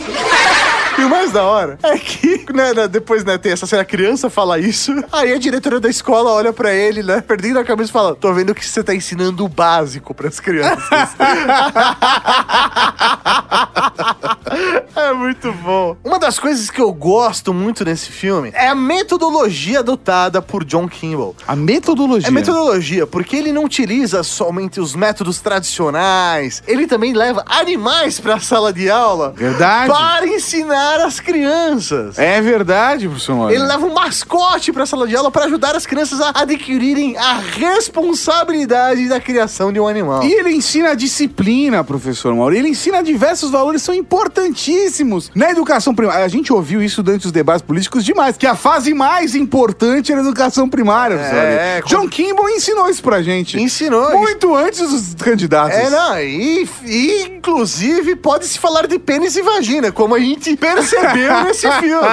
E o mais da hora é que, né, né, depois, né, tem essa cena, a criança fala isso, aí a diretora da escola olha pra ele, né, perdendo a cabeça e fala: Tô vendo que você tá ensinando o básico pras crianças. é muito bom. Uma das coisas que eu gosto muito nesse filme é a metodologia adotada por John Kimball. A metodologia. É metodologia, porque ele não utiliza somente os métodos tradicionais, ele também leva animais pra sala de aula Verdade. para ensinar as crianças. É verdade, professor Mauri. Ele leva um mascote pra sala de aula para ajudar as crianças a adquirirem a responsabilidade da criação de um animal. E ele ensina a disciplina, professor Mauro. Ele ensina diversos valores que são importantíssimos na educação primária. A gente ouviu isso durante os debates políticos demais, que a fase mais importante era a educação primária, É, John Kimball ensinou isso pra gente. Ensinou Muito antes dos candidatos. É, não, e, e, inclusive pode-se falar de pênis e vagina, como a gente percebeu nesse filme.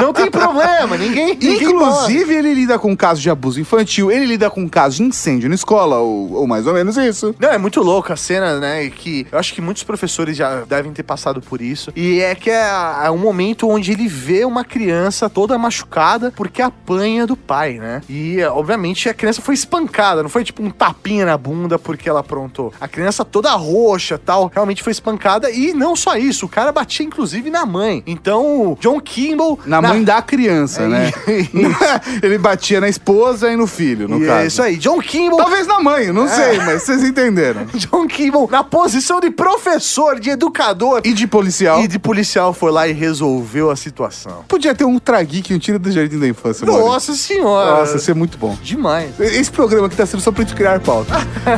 Não tem problema, ninguém. ninguém Inclusive, ele lida com casos de abuso infantil, ele lida com casos de incêndio na escola, ou, ou mais ou menos isso. Não, é muito louco a cena, né? Que eu acho que muitos professores já devem ter passado por isso. E é que é, é um momento onde ele vê uma criança toda machucada porque apanha do pai, né? E, obviamente, a criança foi espancada, não foi tipo um tapinha na bunda porque ela aprontou. A criança toda roxa tal, realmente foi espancada. E não só isso, o cara batia inclusive na mãe. Então, John Kimball. Na, mãe da criança, É né? ele batia na esposa e no filho, no E caso. é isso aí, John Kimball. Talvez na mãe, não sei, mas vocês entenderam. John Kimball, na posição de professor, de educador E de policial? e de policial, foi lá e resolveu a situação. Podia ter um trageek, um tiro do Jardim da Infância, Maurício. Nossa senhora! Nossa, isso é muito bom. Demais. Esse programa aqui tá sendo só pra gente criar pauta.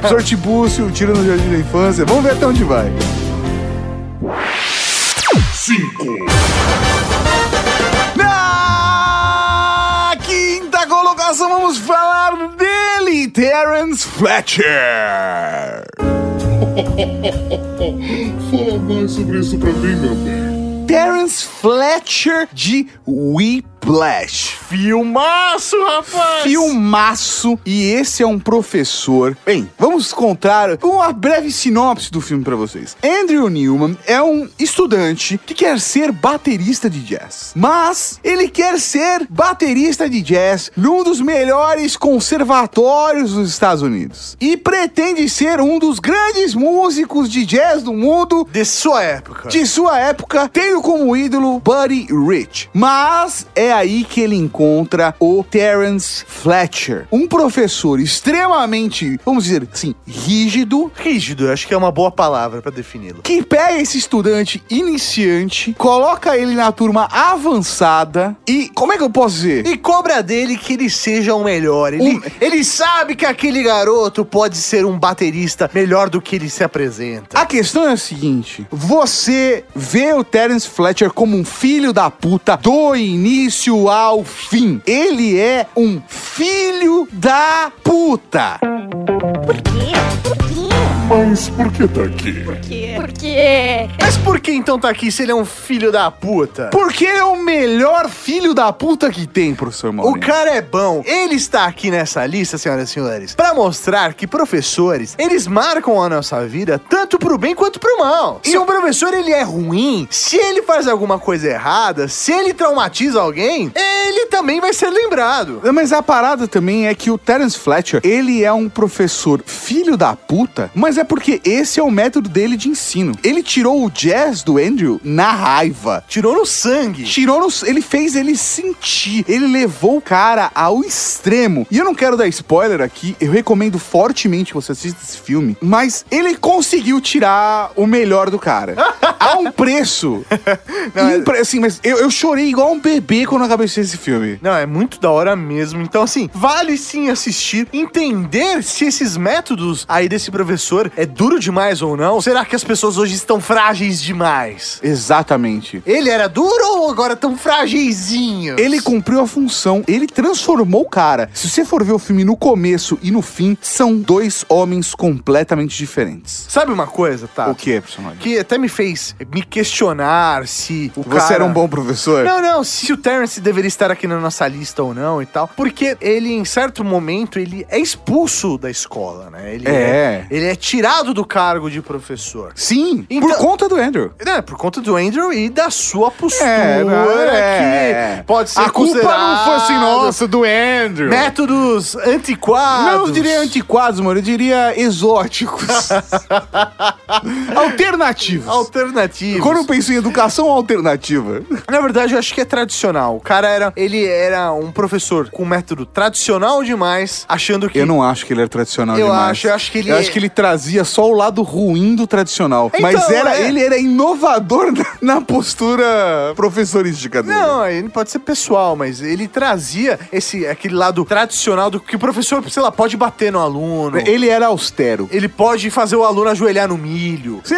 Sortibúcio, tiro no Jardim da Infância. Vamos ver até onde vai. 5, Na quinta colocação, vamos falar dele, Terence Fletcher. Fala mais sobre isso pra mim, meu bem. Terence Fletcher de Whiplash. Filmaço, rapaz! Filmaço. E esse é um professor. Bem, vamos contar uma breve sinopse do filme pra vocês. Andrew Newman é um estudante que quer ser baterista de jazz. Mas ele quer ser baterista de jazz num dos melhores conservatórios dos Estados Unidos. E pretende ser um dos grandes músicos de jazz do mundo De sua época. de sua época, tendo como ídolo Buddy Rich. Mas é aí que ele encontra o Terence Fletcher, um professor extremamente, vamos dizer assim, rígido, Rígido, eu acho que é uma boa palavra pra defini-lo. que pega esse estudante iniciante, coloca ele na turma avançada e, como é que eu posso dizer? E cobra dele que ele seja o melhor. Ele, Um- ele sabe que aquele garoto pode ser um baterista melhor do que ele se apresenta. A questão é a seguinte: você vê o Terence Fletcher como um filho da puta do início ao fim. Ele é um filho da puta. Mas por que tá aqui? Porque. Mas por que então tá aqui se ele é um filho da puta? Porque ele é o melhor filho da puta que tem, professor O Maurinho. cara é bom. Ele está aqui nessa lista, senhoras e senhores, pra mostrar que professores, eles marcam a nossa vida tanto pro bem quanto pro mal. Se um professor ele é ruim, se ele faz alguma coisa errada, se ele traumatiza alguém, ele também vai ser lembrado. Mas a parada também é que o Terence Fletcher, ele é um professor filho da puta, mas é porque esse é o método dele de ensino. Ele tirou o jazz do Andrew na raiva. Tirou no sangue. Tirou no, ele fez ele sentir, ele levou o cara ao extremo. E eu não quero dar spoiler aqui, eu recomendo fortemente que você assista esse filme, mas ele conseguiu tirar o melhor do cara. Há um preço. impre- assim, mas eu, eu chorei igual um bebê quando eu acabei esse filme. Não, é muito da hora mesmo. Então, assim, vale sim assistir, entender se esses métodos aí desse professor é duro demais ou não. Será que as pessoas hoje estão frágeis demais? Exatamente. Ele era duro ou agora tão frágilzinho? Ele cumpriu a função, ele transformou o cara. Se você for ver o filme no começo e no fim, são dois homens completamente diferentes. Sabe uma coisa, tá? O que é, personagem? Que até me fez me questionar se o Você cara... era um bom professor? Não, não, se o Terence deveria estar aqui na nossa lista ou não e tal. Porque ele, em certo momento, ele é expulso da escola, né? Ele É. ele é tirado do cargo de professor. Sim, Então- por conta do Andrew. É, por conta do Andrew e da sua postura é. que pode ser A culpa não foi assim, nossa, do Andrew. Métodos antiquados. Não, eu diria antiquados, mano. Eu diria exóticos. Alternativos. Alternativos. Quando eu penso em educação alternativa. Na verdade, eu acho que é tradicional. O cara era. Ele era um professor com método tradicional demais, achando que. Eu não acho que ele era tradicional Eu demais. acho, eu acho que ele Eu é- acho que ele trazia só o lado ruim do tradicional. Então, mas era, é. ele era inovador na, na postura professorística dele. Não, ele pode ser pessoal, mas ele trazia esse aquele lado tradicional do que o professor, sei lá, pode bater no aluno. Ele era austero. Ele pode fazer o aluno ajoelhar no milho. Sim,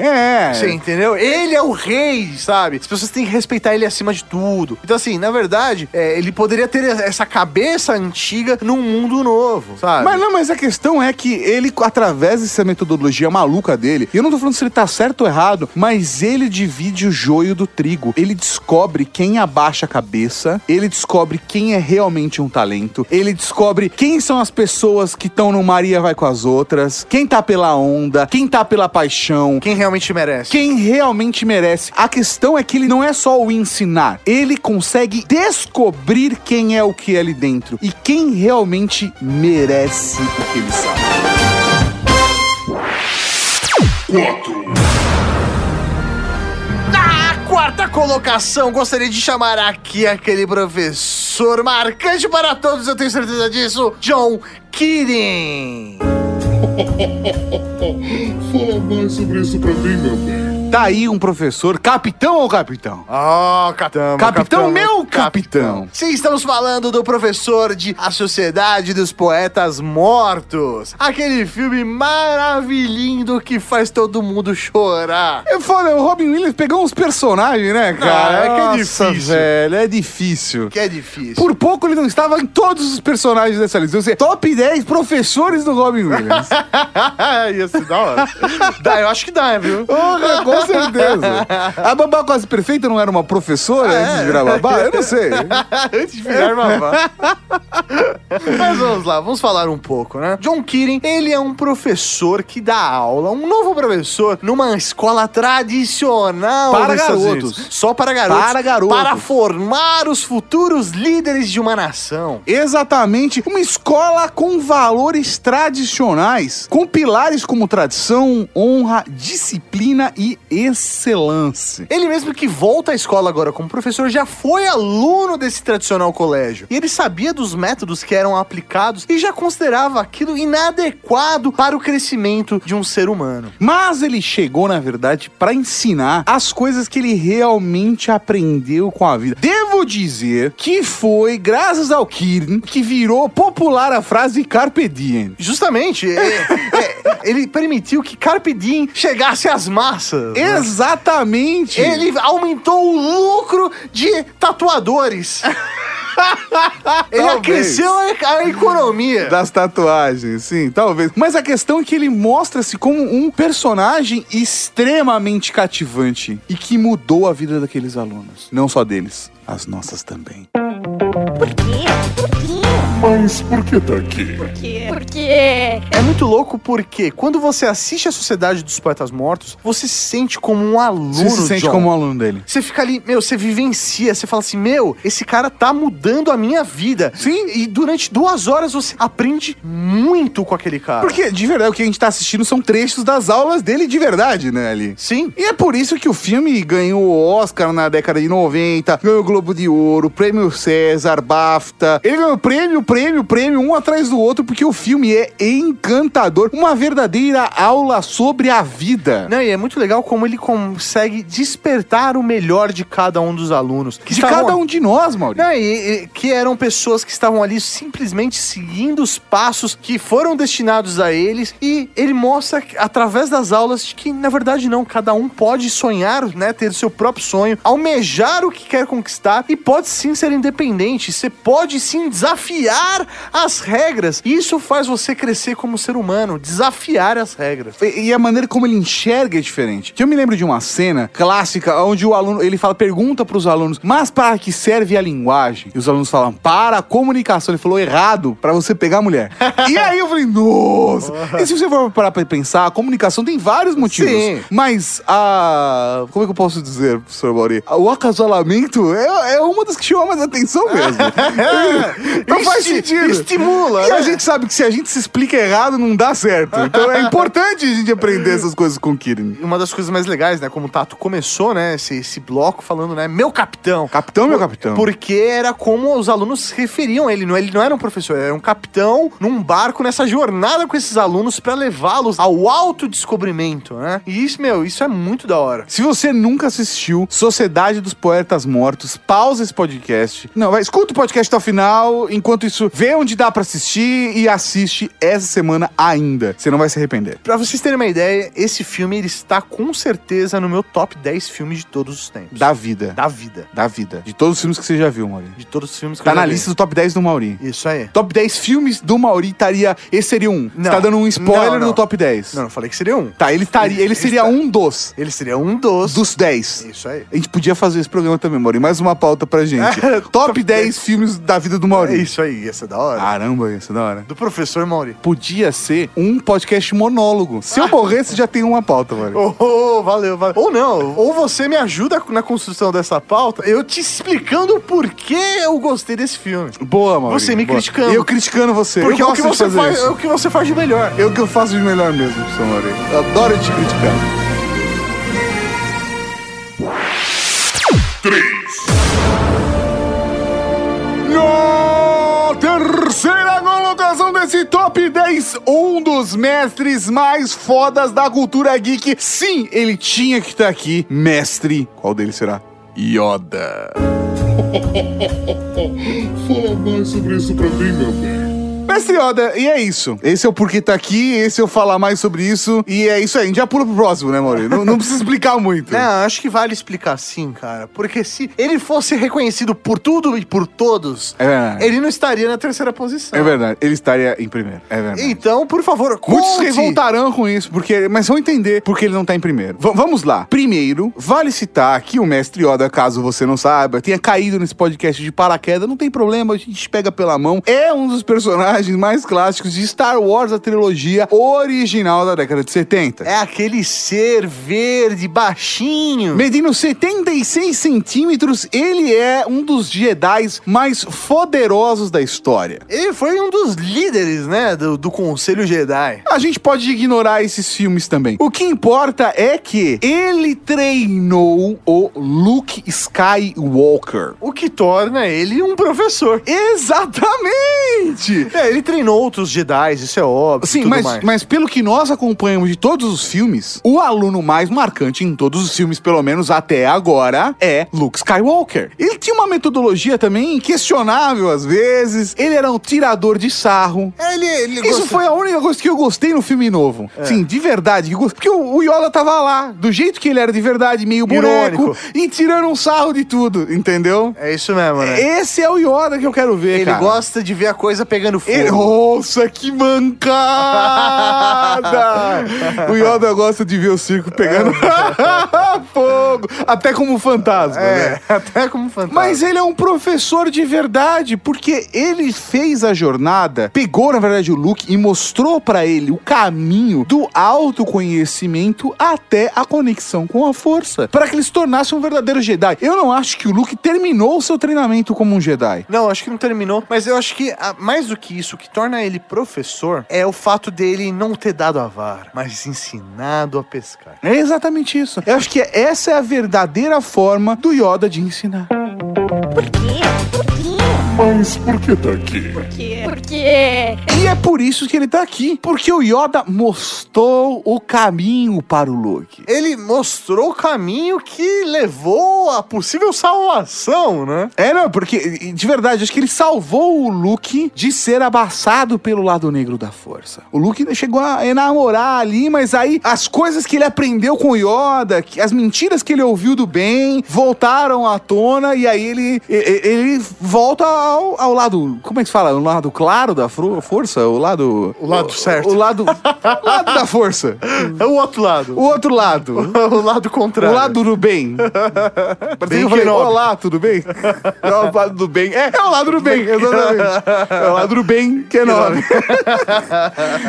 é. Você entendeu? Ele é o rei, sabe? As pessoas têm que respeitar ele acima de tudo. Então, assim, na verdade, é, ele poderia ter essa cabeça antiga num mundo novo, sabe? Mas não, mas a questão é que ele, através dessa metodologia maluca dele, e eu não tô falando se ele tá certo ou errado, mas ele divide o joio do trigo. Ele descobre quem abaixa a cabeça, ele descobre quem é realmente um talento, ele descobre quem são as pessoas que estão no Maria vai com as outras, quem tá pela onda, quem tá pela paixão, Quem realmente merece? quem realmente merece. A questão é que ele não é só o ensinar, ele consegue descobrir quem é o que é ali dentro e quem realmente merece o que ele sabe. 4, Na quarta colocação, gostaria de chamar aqui aquele professor marcante para todos, eu tenho certeza disso, John Keating. fala mais sobre isso pra mim, meu bem. Tá aí um professor, capitão ou capitão? Oh, capitão. Capitão, meu capitão. Sim, estamos falando do professor de A Sociedade dos Poetas Mortos. Aquele filme maravilhindo que faz todo mundo chorar. É foda, o Robin Williams pegou uns personagens, né, cara? Ah, é que é Nossa, difícil. velho, é difícil. Que é difícil. Por pouco ele não estava em todos os personagens dessa lista. Seja, top 10 professores do Robin Williams. Ia ser da hora. dá, eu acho que dá, viu? Com certeza. A babá quase perfeita não era uma professora É. antes de virar babá? Eu não sei. Antes de virar babá. Mas vamos lá, vamos falar um pouco, né? John Keating, ele é um professor que dá aula, um novo professor, numa escola tradicional Para garotos. Só para garotos. Para garotos. Para formar os futuros líderes de uma nação. Exatamente. Uma escola com valores tradicionais, com pilares como tradição, honra, disciplina e excelência. Ele mesmo que volta à escola agora como professor já foi aluno desse tradicional colégio. E ele sabia dos métodos que eram aplicados e já considerava aquilo inadequado para o crescimento de um ser humano. Mas ele chegou, na verdade, para ensinar as coisas que ele realmente aprendeu com a vida. Devo dizer que foi graças ao Kirin que virou popular a frase Carpe Diem. Justamente, é- é- ele permitiu que Carpe Diem chegasse às massas. Né? Exatamente. Ele aumentou o lucro de tatuadores. ele Talvez. aqueceu a, a economia. das tatuagens, sim, talvez. Mas a questão é que ele mostra-se como um personagem extremamente cativante e que mudou a vida daqueles alunos. Não só deles, as nossas também. Por quê? Por quê? Mas por que tá aqui? Por quê? Por quê? É muito louco porque quando você assiste a Sociedade dos Poetas Mortos, você se sente como um aluno. Você se sente John. como um aluno dele. Você fica ali, meu, você vivencia, você fala assim, meu, esse cara tá mudando a minha vida. Sim. E durante duas horas você aprende muito com aquele cara. Porque, de verdade, o que a gente tá assistindo são trechos das aulas dele de verdade, né, ali. Sim. E é por isso que o filme ganhou o Oscar na década de 90, ganhou o Globo de Ouro, prêmio César, BAFTA. Ele ganhou prêmio, prêmio, prêmio, um atrás do outro, porque o filme é encantador. Uma verdadeira aula sobre a vida. Não, e é muito legal como ele consegue despertar o melhor de cada um dos alunos. De estavam- cada um de nós, Maurício. Não, e, e que eram pessoas que estavam ali simplesmente seguindo os passos que foram destinados a eles. E ele mostra, através das aulas, que na verdade não, cada um pode sonhar, né? Ter seu próprio sonho, almejar o que quer conquistar e pode sim ser independente. Você pode sim desafiar as regras. Isso faz você crescer como ser humano, desafiar as regras. E e a maneira como ele enxerga é diferente. Que eu me lembro de uma cena clássica onde o aluno, ele fala, pergunta pros alunos, mas para que serve a linguagem? E os alunos falam, para a comunicação. Ele falou errado, para você pegar a mulher. e aí eu falei, nossa! E se você for parar pra pensar, a comunicação tem vários motivos. Sim. Mas a... como é que eu posso dizer, professor Mauri? O acasalamento é, é uma das que chama mais atenção mesmo. Não faz sentido. Estimula, E a né? gente sabe que se a gente se explica errado, não dá certo. Então é importante a gente aprender essas coisas com o Kirin. uma das coisas mais legais, né? Como o Tato começou, né? Esse, esse bloco falando, né? Meu capitão. Capitão, meu capitão. Porque era como os alunos se referiam a ele. Não, ele não era um professor, era um capitão num barco nessa jornada com esses alunos pra levá-los ao autodescobrimento, né? E isso, meu, isso é muito da hora. Se você nunca assistiu Sociedade dos Poetas Mortos, pausa esse podcast. Não, vai, escuta o podcast até o final. Enquanto isso, vê onde dá pra assistir e assiste essa semana ainda. Você não vai se arrepender. Pra vocês terem uma ideia, esse filme ele está com certeza no meu top 10 filmes de todos os tempos. Da vida. Da vida. Da vida. De todos os filmes que você já viu, Mauri. De todos os filmes que Tá eu já na vi. lista do top 10 do Mauri. Isso aí. Top 10 filmes do Mauri estaria. Esse seria um. Você Não. tá dando um spoiler Não, não. no top 10. Não, eu falei que seria um. Tá, ele estaria. Ele seria está- um dos. Ele seria um dos. Dos 10. Isso aí. A gente podia fazer esse programa também, Mauri. Mais uma pauta pra gente. Top 10 filmes da vida do É Mauri. isso aí, ia ser da hora. Caramba, isso é da hora. Do professor Mauri. Podia ser um podcast monólogo. Se eu morresse, já tem uma pauta, Mauri. Oh, oh, valeu, valeu. Ou não, ou você me ajuda na construção dessa pauta, eu te explicando o porquê eu gostei desse filme. Boa, Mauri. Você me boa. criticando. Eu criticando você. Porque é eu o que você fazer faz, isso. é o que você faz de melhor. É o que eu faço de melhor mesmo, professor Mauri. Eu adoro te criticar. Na desse top 10, um dos mestres mais fodas da cultura geek. Sim, ele tinha que estar aqui. Mestre, qual deles será? Yoda. Fala mais sobre isso pra mim, meu bem. Mestre Yoda, e é isso. Esse é o porquê tá aqui, esse é o falar mais sobre isso. E é isso aí, a gente já pula pro próximo, né, Mauri? Não, não precisa explicar muito. Não, acho que vale explicar sim, cara. Porque se ele fosse reconhecido por tudo e por todos, É ele não estaria na terceira posição. É verdade, ele estaria em primeiro. É verdade. Então, por favor, Muitos conte. revoltarão com isso, porque, mas vão entender porque ele não tá em primeiro. V- vamos lá. Primeiro, vale citar que o mestre Yoda, caso você não saiba, tenha caído nesse podcast de paraquedas, não tem problema, a gente pega pela mão. É um dos personagens personagens mais clássicos de Star Wars, a trilogia original da década de 70. É aquele ser verde baixinho. Medindo 76 centímetros, ele é um dos Jedi mais poderosos da história. Ele foi um dos líderes, né, do, do Conselho Jedi. A gente pode ignorar esses filmes também. O que importa é que ele treinou o Luke Skywalker. O que torna ele um professor. Exatamente! É, ele treinou outros Jedi, isso é óbvio. Sim, mas, mais. mas pelo que nós acompanhamos de todos os filmes, o aluno mais marcante em todos os filmes, pelo menos até agora, é Luke Skywalker. Ele tinha uma metodologia também questionável às vezes, ele era um tirador de sarro. Ele, ele Isso gosta- foi a única coisa que eu gostei no filme novo. Sim, de verdade. Porque o o Yoda tava lá, do jeito que ele era de verdade, meio boneco, Irônico. e tirando um sarro de tudo, entendeu? É isso mesmo, né? Esse é o Yoda que eu quero ver, Ele cara. gosta de ver a coisa pegando fogo. Ele- Nossa, que mancada! o Yoda gosta de ver o circo pegando fogo, até como fantasma, né? É, até como fantasma. Mas ele é um professor de verdade, porque ele fez a jornada, pegou na verdade o Luke e mostrou pra ele o caminho do autoconhecimento até a conexão com a força, para que ele se tornasse um verdadeiro Jedi. Eu não acho que o Luke terminou o seu treinamento como um Jedi. Não, acho que não terminou. Mas eu acho que, ah, mais do que isso, o que torna ele professor é o fato dele não ter dado a vara, mas ensinado a pescar. É exatamente isso. Eu acho que essa é a verdadeira forma do Yoda de ensinar. Por quê? Por quê? Mas por que tá aqui? Por quê? Por quê? E é por isso que ele tá aqui, porque o Yoda mostrou o caminho para o Luke. Ele mostrou o caminho que levou a possível salvação, né? É, não, porque, de verdade, acho que ele salvou o Luke de ser abraçado pelo lado negro da força. O Luke chegou a enamorar ali, mas aí as coisas que ele aprendeu com o Yoda, que- as mentiras que ele ouviu do bem, voltaram à tona e aí ele, e- e- ele volta ao, ao lado, como é que se fala? O lado claro da força? O lado... O lado certo. O lado, o lado da força. É o outro lado. O outro lado. o lado O contrário. lado do bem. Bem que eu falei, olá, tudo bem? É o lado do bem. É, é o lado do bem, exatamente. É o lado do bem que é nome.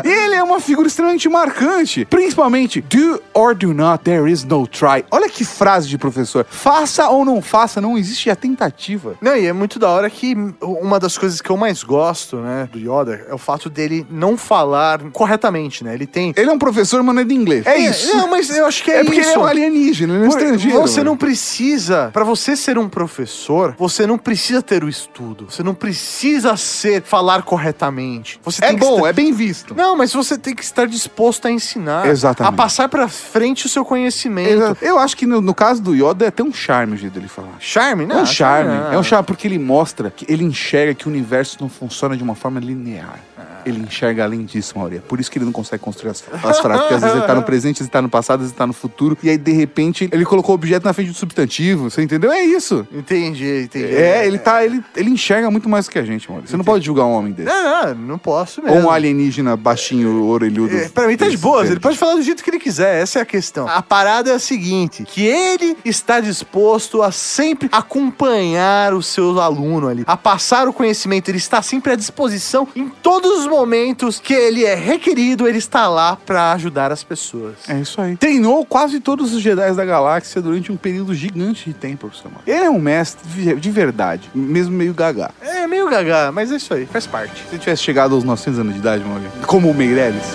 e ele é uma figura extremamente marcante. Principalmente, do or do not, there is no try. Olha que frase de professor. Faça ou não faça, não existe a tentativa. Não, e é muito da hora que uma das coisas que eu mais gosto, né, do Yoda é o fato dele não falar corretamente, né? Ele tem. Ele é um professor, mas não é de inglês. É isso. Não, mas eu acho que é, É porque isso. ele é um alienígena, ele é um estrangeiro. Você mano. não precisa, Pra você ser um professor, você não precisa ter o estudo. Você não precisa ser falar corretamente. Você É bom, estar- é bem visto. Não, mas você tem que estar disposto a ensinar, Exatamente. a passar pra frente o seu conhecimento. Exato. Eu acho que no, no caso do Yoda é até um charme o jeito dele falar. Charme, né? É um charme. É um charme porque ele mostra que ele enxerga que o universo não funciona de uma forma linear. Ele enxerga além disso, Mauri. É por isso que ele não consegue construir as, as frases. Porque às vezes ele tá no presente, às vezes ele tá no passado, às vezes ele tá no futuro. E aí, de repente, ele colocou o objeto na frente do substantivo. Você entendeu? É isso. Entendi, entendi. É, ele tá. Ele, ele enxerga muito mais do que a gente, Mauri. Você não pode julgar um homem desse. Não, não, não posso Ou mesmo. um alienígena baixinho, orelhudo. É, pra mim tá de boas, verde. ele pode falar do jeito que ele quiser, essa é a questão. A parada é a seguinte, que ele está disposto a sempre acompanhar o seu aluno ali, a passar o conhecimento, ele está sempre à disposição em todos os momentos que ele é requerido, ele está lá pra ajudar as pessoas. É isso aí. Treinou quase todos os Jedi da galáxia durante um período gigante de tempo. Ele é um mestre de de verdade, mesmo meio gaga. É meio gaga, mas é isso aí, faz parte. Se ele tivesse chegado aos 900 anos de idade, Mauri, como o Meirelles,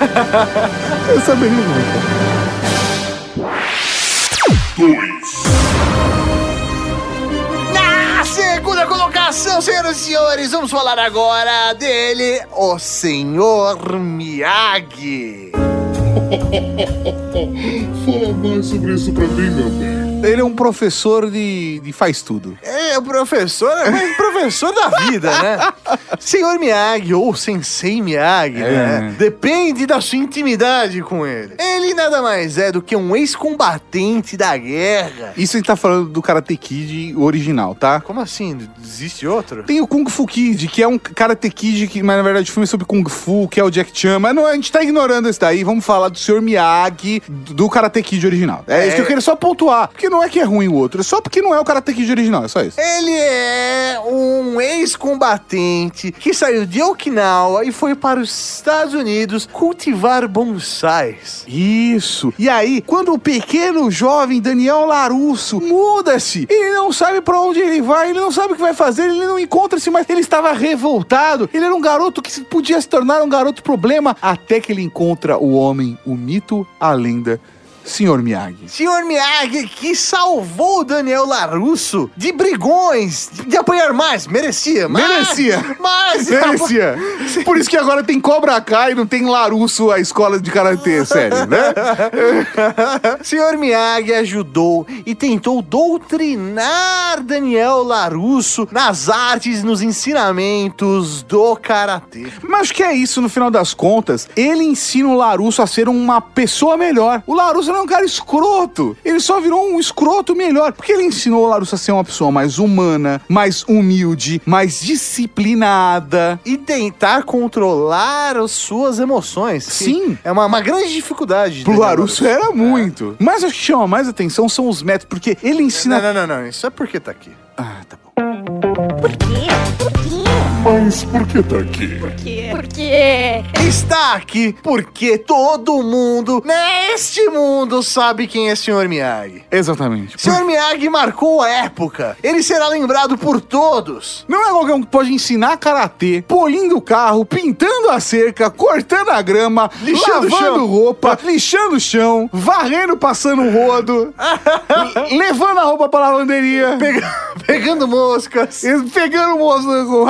eu saberia muito. Na colocação, senhoras e senhores, vamos falar agora dele, o Senhor Miyagi. Fala mais sobre isso pra mim, meu bem. Ele é um professor de, de faz tudo. É, o professor, mas professor da vida, né? Senhor Miyagi ou Sensei Miyagi, É. né? Depende da sua intimidade com ele. Ele nada mais é do que um ex-combatente da guerra. Isso a gente tá falando do Karate Kid original, tá? Como assim? Existe outro? Tem o Kung Fu Kid, que é um Karate Kid, que, mas na verdade o filme é sobre Kung Fu, que é o Jack Chan. Mas não, a gente tá ignorando esse daí. Vamos falar do Sr. Miyagi, do do Karate Kid original. É, É. isso que eu queria só pontuar. Porque não é que é ruim o outro, é só porque não é o Karate Kid original, é só isso. Ele é um ex-combatente que saiu de Okinawa e foi para os Estados Unidos cultivar bonsais. Isso. E aí, quando o pequeno jovem Daniel Larusso muda-se, ele não sabe pra onde ele vai, ele não sabe o que vai fazer, ele não encontra-se mais. Ele estava revoltado. Ele era um garoto que podia se tornar um garoto problema até que ele encontra o homem, o mito, a lenda, Sr. Miyagi. Senhor Miyagi, que salvou o Daniel Larusso de brigões, de, de apanhar mais, merecia, mas, Merecia. Mas, Merecia. Por isso que agora tem Cobra Kai e não tem Larusso, a escola de karatê, sério, né? Senhor Miyagi ajudou e tentou doutrinar Daniel Larusso nas artes, nos ensinamentos do karatê. Mas acho que é isso, no final das contas. Ele ensina o Larusso a ser uma pessoa melhor. O Larusso não é um cara escroto. Ele só virou um escroto melhor. Porque ele ensinou o Larusso a ser uma pessoa mais humana, mais humilde, mais disciplinada. E tentar controlar as suas emoções. Sim. É uma, uma grande dificuldade. de Pro Larusso era muito. Mas o que chama mais atenção são os métodos, porque ele ensina. Não, não, não, não. Isso é porque tá aqui. Ah, tá bom. Por quê? Por quê? Mas por que tá aqui? Por quê? Por quê? Está aqui porque todo mundo neste mundo sabe quem é Sr. Miyagi. Exatamente. Sr. Miyagi marcou a época. Ele será lembrado por todos. Não é qualquer um que pode ensinar karatê, polindo o carro, pintando a cerca, cortando a grama, Lixando o lavando chão. roupa, lixando o chão, varrendo, passando um rodo, le- levando a roupa pra lavanderia, Pega- pegando moscas. pegando o moço com o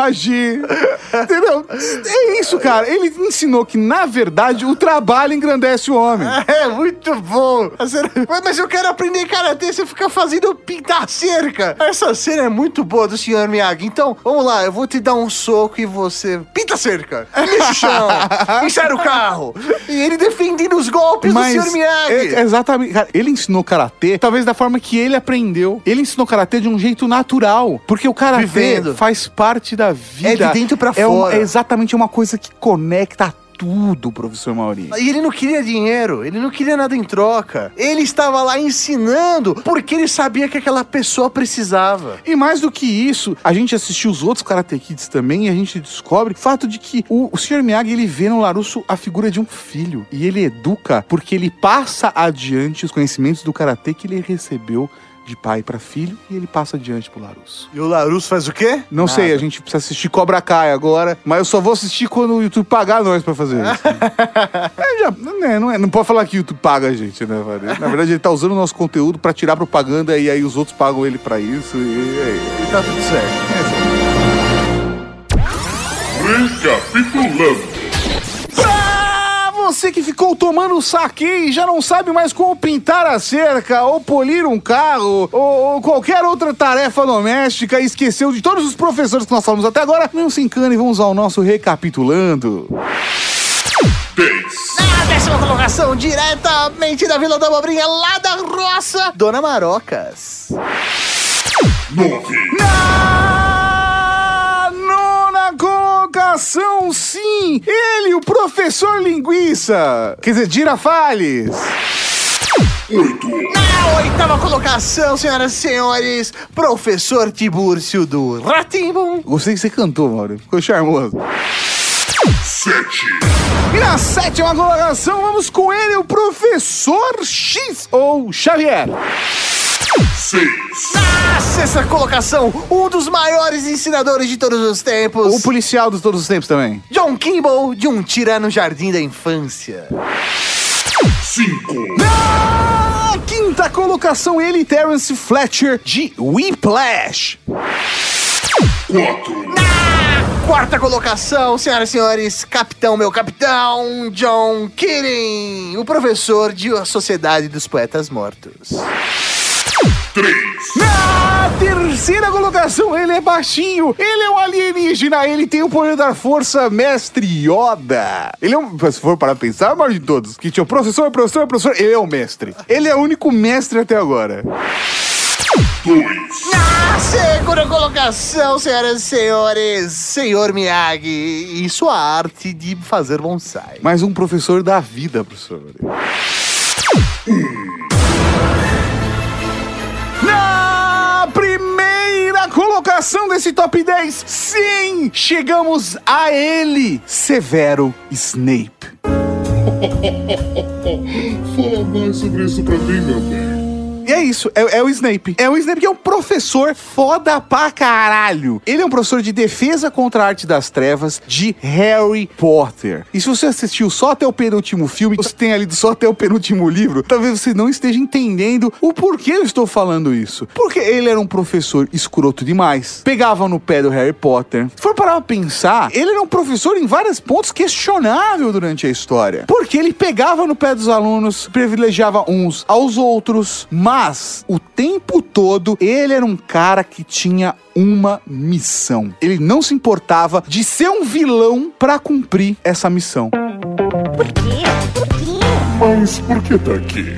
Entendeu? É isso, cara. Ele ensinou que, na verdade, o trabalho engrandece o homem. É muito bom. Mas- Mas eu quero aprender karatê. Você fica fazendo pintar cerca. Essa cena é muito boa do Sr. Miyagi. Então, vamos lá. Eu vou te dar um soco e você pinta a cerca. Lixa o chão. Enxera o carro. E ele defendendo os golpes do Sr. Miyagi. é- exatamente, cara, ele ensinou karatê, talvez da forma que ele aprendeu. Ele ensinou karatê de um jeito natural, porque o karatê Vivendo. faz parte da vida. É de dentro pra é fora. é exatamente uma coisa que conecta tudo, professor Mauri. E ele não queria dinheiro, ele não queria nada em troca. Ele estava lá ensinando porque ele sabia que aquela pessoa precisava. E mais do que isso, a gente assistiu os outros Karate Kids também e a gente descobre o fato de que o, o Sr. Miyagi ele vê no Larusso a figura de um filho. E ele educa porque ele passa adiante os conhecimentos do Karatê que ele recebeu de pai para filho e ele passa adiante pro Larusso. E o Larusso faz o quê? Não Nada. sei, a gente precisa assistir Cobra Kai agora, mas eu só vou assistir quando o YouTube pagar nós pra fazer isso. é, já, né, não, é, não pode falar que o YouTube paga a gente, né, velho? Na verdade, ele tá usando o nosso conteúdo pra tirar propaganda e aí os outros pagam ele pra isso e é isso. E tá tudo certo. Recapitulando. Você que ficou tomando saque e já não sabe mais como pintar a cerca, ou polir um carro, ou, ou qualquer outra tarefa doméstica e esqueceu de todos os professores que nós falamos até agora, não se encane, vamos ao nosso recapitulando. 10. Na décima colocação, diretamente da Vila da Abobrinha, lá da roça, Dona Marocas. 9. Na nona colocação, sim, ele, o professor linguiça, quer dizer, Girafales. 8. Na oitava colocação, senhoras e senhores, professor Tibúrcio do Ratimbum. Gostei que você cantou, Mauro, ficou charmoso. 7. E na sétima colocação, vamos com ele, o professor X, ou Xavier. 6. Na sexta colocação, um dos maiores ensinadores de todos os tempos, O policial de todos os tempos também. John Kimball, de um tira no jardim da infância. 5. Na quinta colocação, ele, Terence Fletcher, de Whiplash. 4. Quarta colocação, senhoras e senhores, capitão, meu capitão, John Keating, o professor de A Sociedade dos Poetas Mortos. 3. Na terceira colocação, ele é baixinho, ele é um alienígena, ele tem o poder da força mestre Yoda. Ele é um, se for para pensar, o maior de todos, que tinha o professor, professor, professor, ele é o mestre. Ele é o único mestre até agora. 2. Na segunda colocação, senhoras e senhores, senhor Miyagi e sua arte de fazer bonsai. Mais um professor da vida, professor. Na primeira colocação desse top 10, sim, chegamos a ele, Severo Snape. Fala mais sobre isso pra mim, meu bem. É isso, é, é o Snape. É o Snape que é um professor foda pra caralho. Ele é um professor de defesa contra a arte das trevas de Harry Potter. E se você assistiu só até o penúltimo filme, você tem lido só até o penúltimo livro, talvez você não esteja entendendo o porquê eu estou falando isso. Porque ele era um professor escroto demais. Pegava no pé do Harry Potter. Se for parar pra pensar, ele era um professor em vários pontos questionável durante a história. Porque ele pegava no pé dos alunos, privilegiava uns aos outros, mas o tempo todo ele era um cara que tinha uma missão. Ele não se importava de ser um vilão pra cumprir essa missão. Mas por que tá aqui?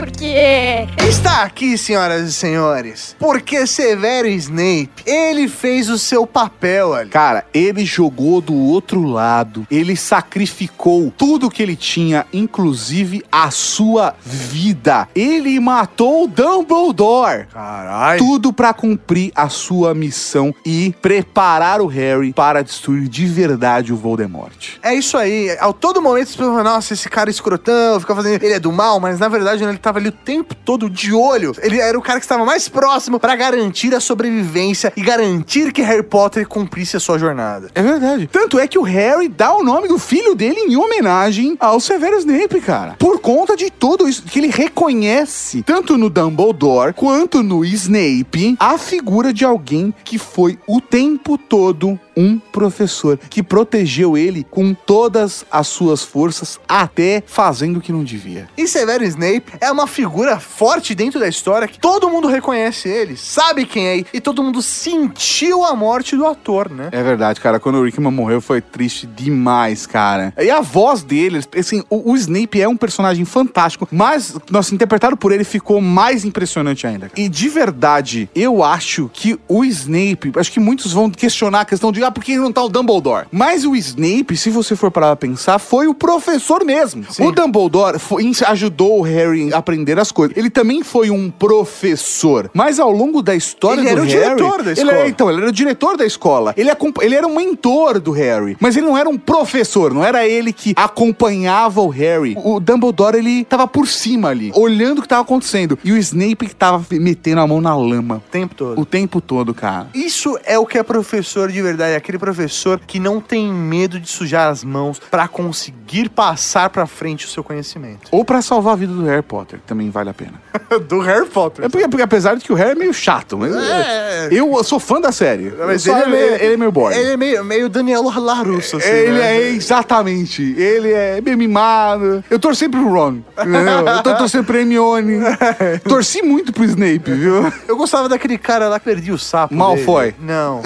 Porque. Está aqui, senhoras e senhores, porque Severo Snape, ele fez o seu papel ali. Cara, ele jogou do outro lado. Ele sacrificou tudo que ele tinha, inclusive a sua vida. Ele matou o Dumbledore. Caralho. Tudo pra cumprir a sua missão e preparar o Harry para destruir de verdade o Voldemort. É isso aí. A todo momento pessoas falam, nossa, esse cara é escrotão, fica fazendo. Ele é do mal, mas na verdade ele tava ali o tempo todo de olho. Ele era o cara que estava mais próximo pra garantir a sobrevivência e garantir que Harry Potter cumprisse a sua jornada. É verdade. Tanto é que o Harry dá o nome do filho dele em homenagem ao Severo Snape, cara. Por conta de tudo isso que ele reconhece, tanto no Dumbledore quanto no Snape, a figura de alguém que foi o tempo todo um professor que protegeu ele com todas as suas forças, até fazendo o que não devia. E Severo Snape é uma figura forte dentro da história que todo mundo reconhece ele, sabe quem é e todo mundo sentiu a morte do ator, né? É verdade, cara. Quando o Rickman morreu foi triste demais, cara. E a voz dele, assim, o, o Snape é um personagem fantástico, mas, nossa, interpretado por ele ficou mais impressionante ainda. E de verdade, eu acho que o Snape, acho que muitos vão questionar a questão de, ah, por que não tá o Dumbledore? Mas o Snape, se você for parar pra pensar, foi o professor mesmo. Sim. O Dumbledore foi- ajudou o Harry a aprender as coisas. Ele também foi um professor. Mas ao longo da história Ele do era o Harry, diretor da ele escola. era- então, ele era o diretor da escola. Ele, ele era um mentor do Harry. Mas ele não era um professor, não era ele que acompanhava o Harry. O Dumbledore, ele tava por cima ali, olhando o que tava acontecendo. E o Snape que tava metendo a mão na lama. O tempo todo. O tempo todo, cara. Isso é o que é professor de verdade, é aquele professor que não tem medo de sujar as mãos pra conseguir passar pra frente o seu conhecimento. Ou pra salvar a vida do Harry Potter, que também vale a pena. do Harry Potter. É porque, porque apesar de que o Harry é meio chato, mas É. eu sou fã da série. Mas ele, é, ele é meio boring. Ele é meio, meio Daniel Larusso, assim, ele né? é exatamente. Ele é bem mimado. Eu torci pro Ron. Entendeu? Eu tô torcendo pro Hermione. Torci muito pro Snape, viu? Eu gostava daquele cara lá que perdia o sapo Malfoy. dele. Não,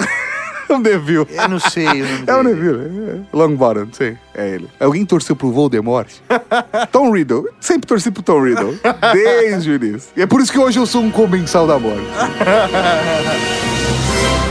O Neville. eu não sei o nome É o dele. Neville. É. Longbottom, sei. É ele. Alguém torceu pro Voldemort? Tom Riddle. Sempre torci pro Tom Riddle. Desde o início. E é por isso que hoje eu sou um comensal da morte.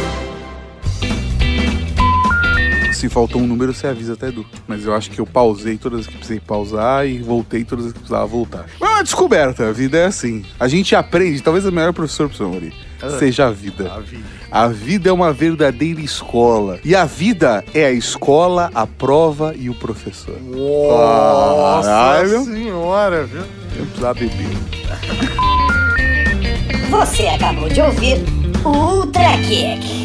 Se faltou um número, você avisa até Edu. Mas eu acho que eu pausei todas as que precisei pausar e voltei todas as que precisava voltar. Mas é uma descoberta, a vida é assim. A gente aprende, talvez o melhor professor, professor Mori, seja a vida. A vida. A vida é uma verdadeira escola. E a vida é a escola, a prova e o professor. Nossa Caralho. senhora, viu? Eu precisava beber. Você acabou de ouvir o Ultra Kick.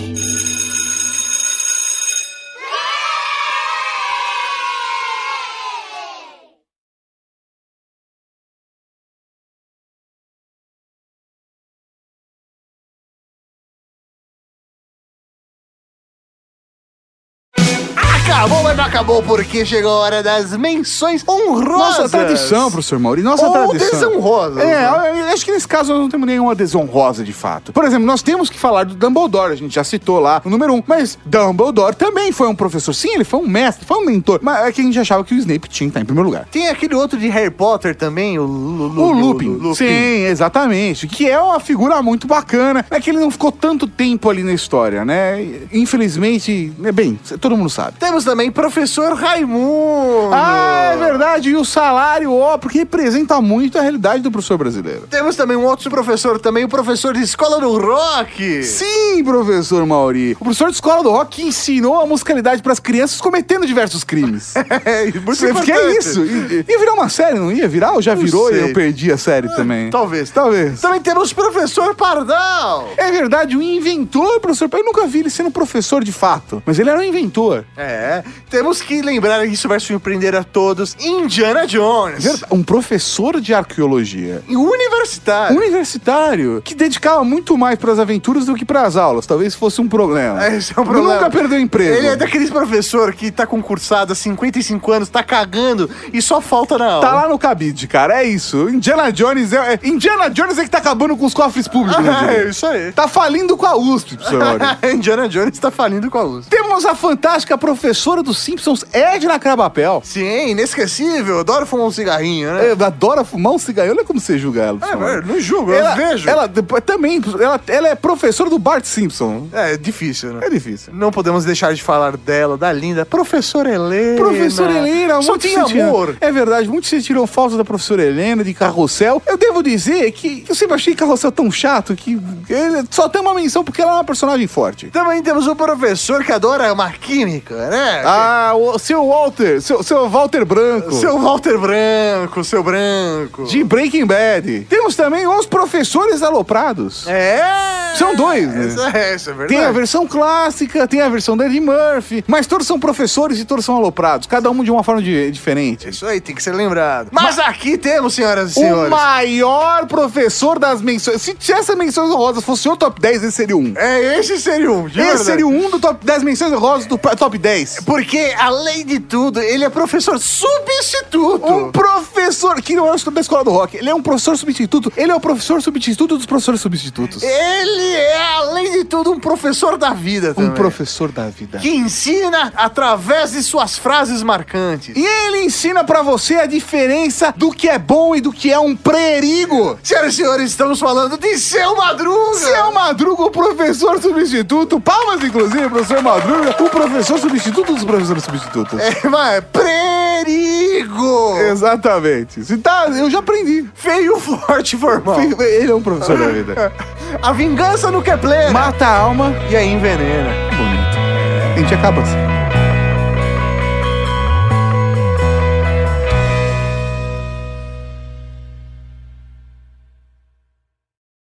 Acabou, porque chegou a hora das menções honrosas. Nossa tradição, professor Mauri. Nossa Ou tradição. desonrosas. É, acho que nesse caso nós não temos nenhuma desonrosa de fato. Por exemplo, nós temos que falar do Dumbledore, a gente já citou lá o número um. Mas Dumbledore também foi um professor. Sim, ele foi um mestre, foi um mentor. Mas é que a gente achava que o Snape tinha que estar em primeiro lugar. Tem aquele outro de Harry Potter também, o, Lu- O Lu- Lupin. Lu- Sim, exatamente. Que é uma figura muito bacana. É que ele não ficou tanto tempo ali na história, né? Infelizmente, é bem, todo mundo sabe. Temos Temos também professor Raimundo. Ah, é verdade. E o salário, ó, porque representa muito a realidade do professor brasileiro. Temos também um outro professor, também o professor de escola do rock. Sim, professor Mauri. O professor de escola do rock ensinou a musicalidade para as crianças cometendo diversos crimes. É, muito Porque é isso. I- Ia virar uma série, não ia virar? Ou já Não virou e sei. eu perdi a série também? Talvez. Talvez. Também temos professor Pardal. É verdade, o inventor, professor. Eu nunca vi ele sendo professor de fato, mas ele era um inventor. É, temos que lembrar, isso vai surpreender a todos, Indiana Jones. Verdade, Um professor de arqueologia. E universitário. Universitário, que dedicava muito mais para as aventuras do que para as aulas. Talvez fosse um problema. É, Esse é um problema. Nunca perdeu emprego. Ele é daqueles professor que tá concursado há 55 anos, tá cagando e só falta na aula. Tá lá no cabide, cara. É isso. Indiana Jones é, é- Indiana Jones é que tá acabando com os cofres públicos. né, Ah, gente? é isso aí. Tá falindo com a USP, professor. Indiana Jones tá falindo com a luz. Temos a fantástica professora dos Simpsons, Edna Crabapel. Sim, inesquecível. Adoro fumar um cigarrinho, né? Eu adoro fumar um cigarro. Olha como você julga ela. É, não julgo, ela, eu vejo. Ela depois, também, ela, ela é professora do Bart Simpson. É difícil, né? É difícil. Não podemos deixar de falar dela, da linda professora Helena. Professora Helena, Só muitos tinha amor. É verdade, muitos se tiram fotos da professora Helena, de carrossel. Eu devo dizer que eu sempre achei carrossel tão chato que só tem uma menção porque ela é uma personagem forte. Também temos um professor que adora uma química, né? Ah, o seu Walter, seu, seu Walter Branco. Seu Walter Branco, seu Branco. De Breaking Bad. Temos também os professores aloprados. É! São dois, né? Isso é, é verdade. Tem a versão clássica, tem a versão da Eddie Murphy, mas todos são professores e todos são aloprados, cada um de uma forma de- diferente. Isso aí, tem que ser lembrado. Mas aqui temos, senhoras e O senhores. maior professor das menções. Se essas menções honrosas fosse o top 10, esse seria um. É, esse seria um. Esse verdade. seria um do top 10 menções honrosas do top 10. Porque, além de tudo, ele é professor substituto. Um professor que não é da escola do rock, ele é um professor substituto. Ele é o professor substituto dos professores substitutos. Ele é, além de tudo, um professor da vida também. Um professor da vida. Que ensina através de suas frases marcantes. E ele ensina pra você a diferença do que é bom e do que é um perigo. Senhoras e senhores, estamos falando de Seu Madruga. Seu Madruga, o professor substituto. Palmas, inclusive, professor Madruga, o professor substituto dos professores substitutos. É, mas perigo. Exatamente. Se tá, eu já aprendi. Feio, forte, formal. Ele é um professor da vida. A vingança no que é plena. Mata a alma. E aí envenena. Bonito. A gente acaba assim.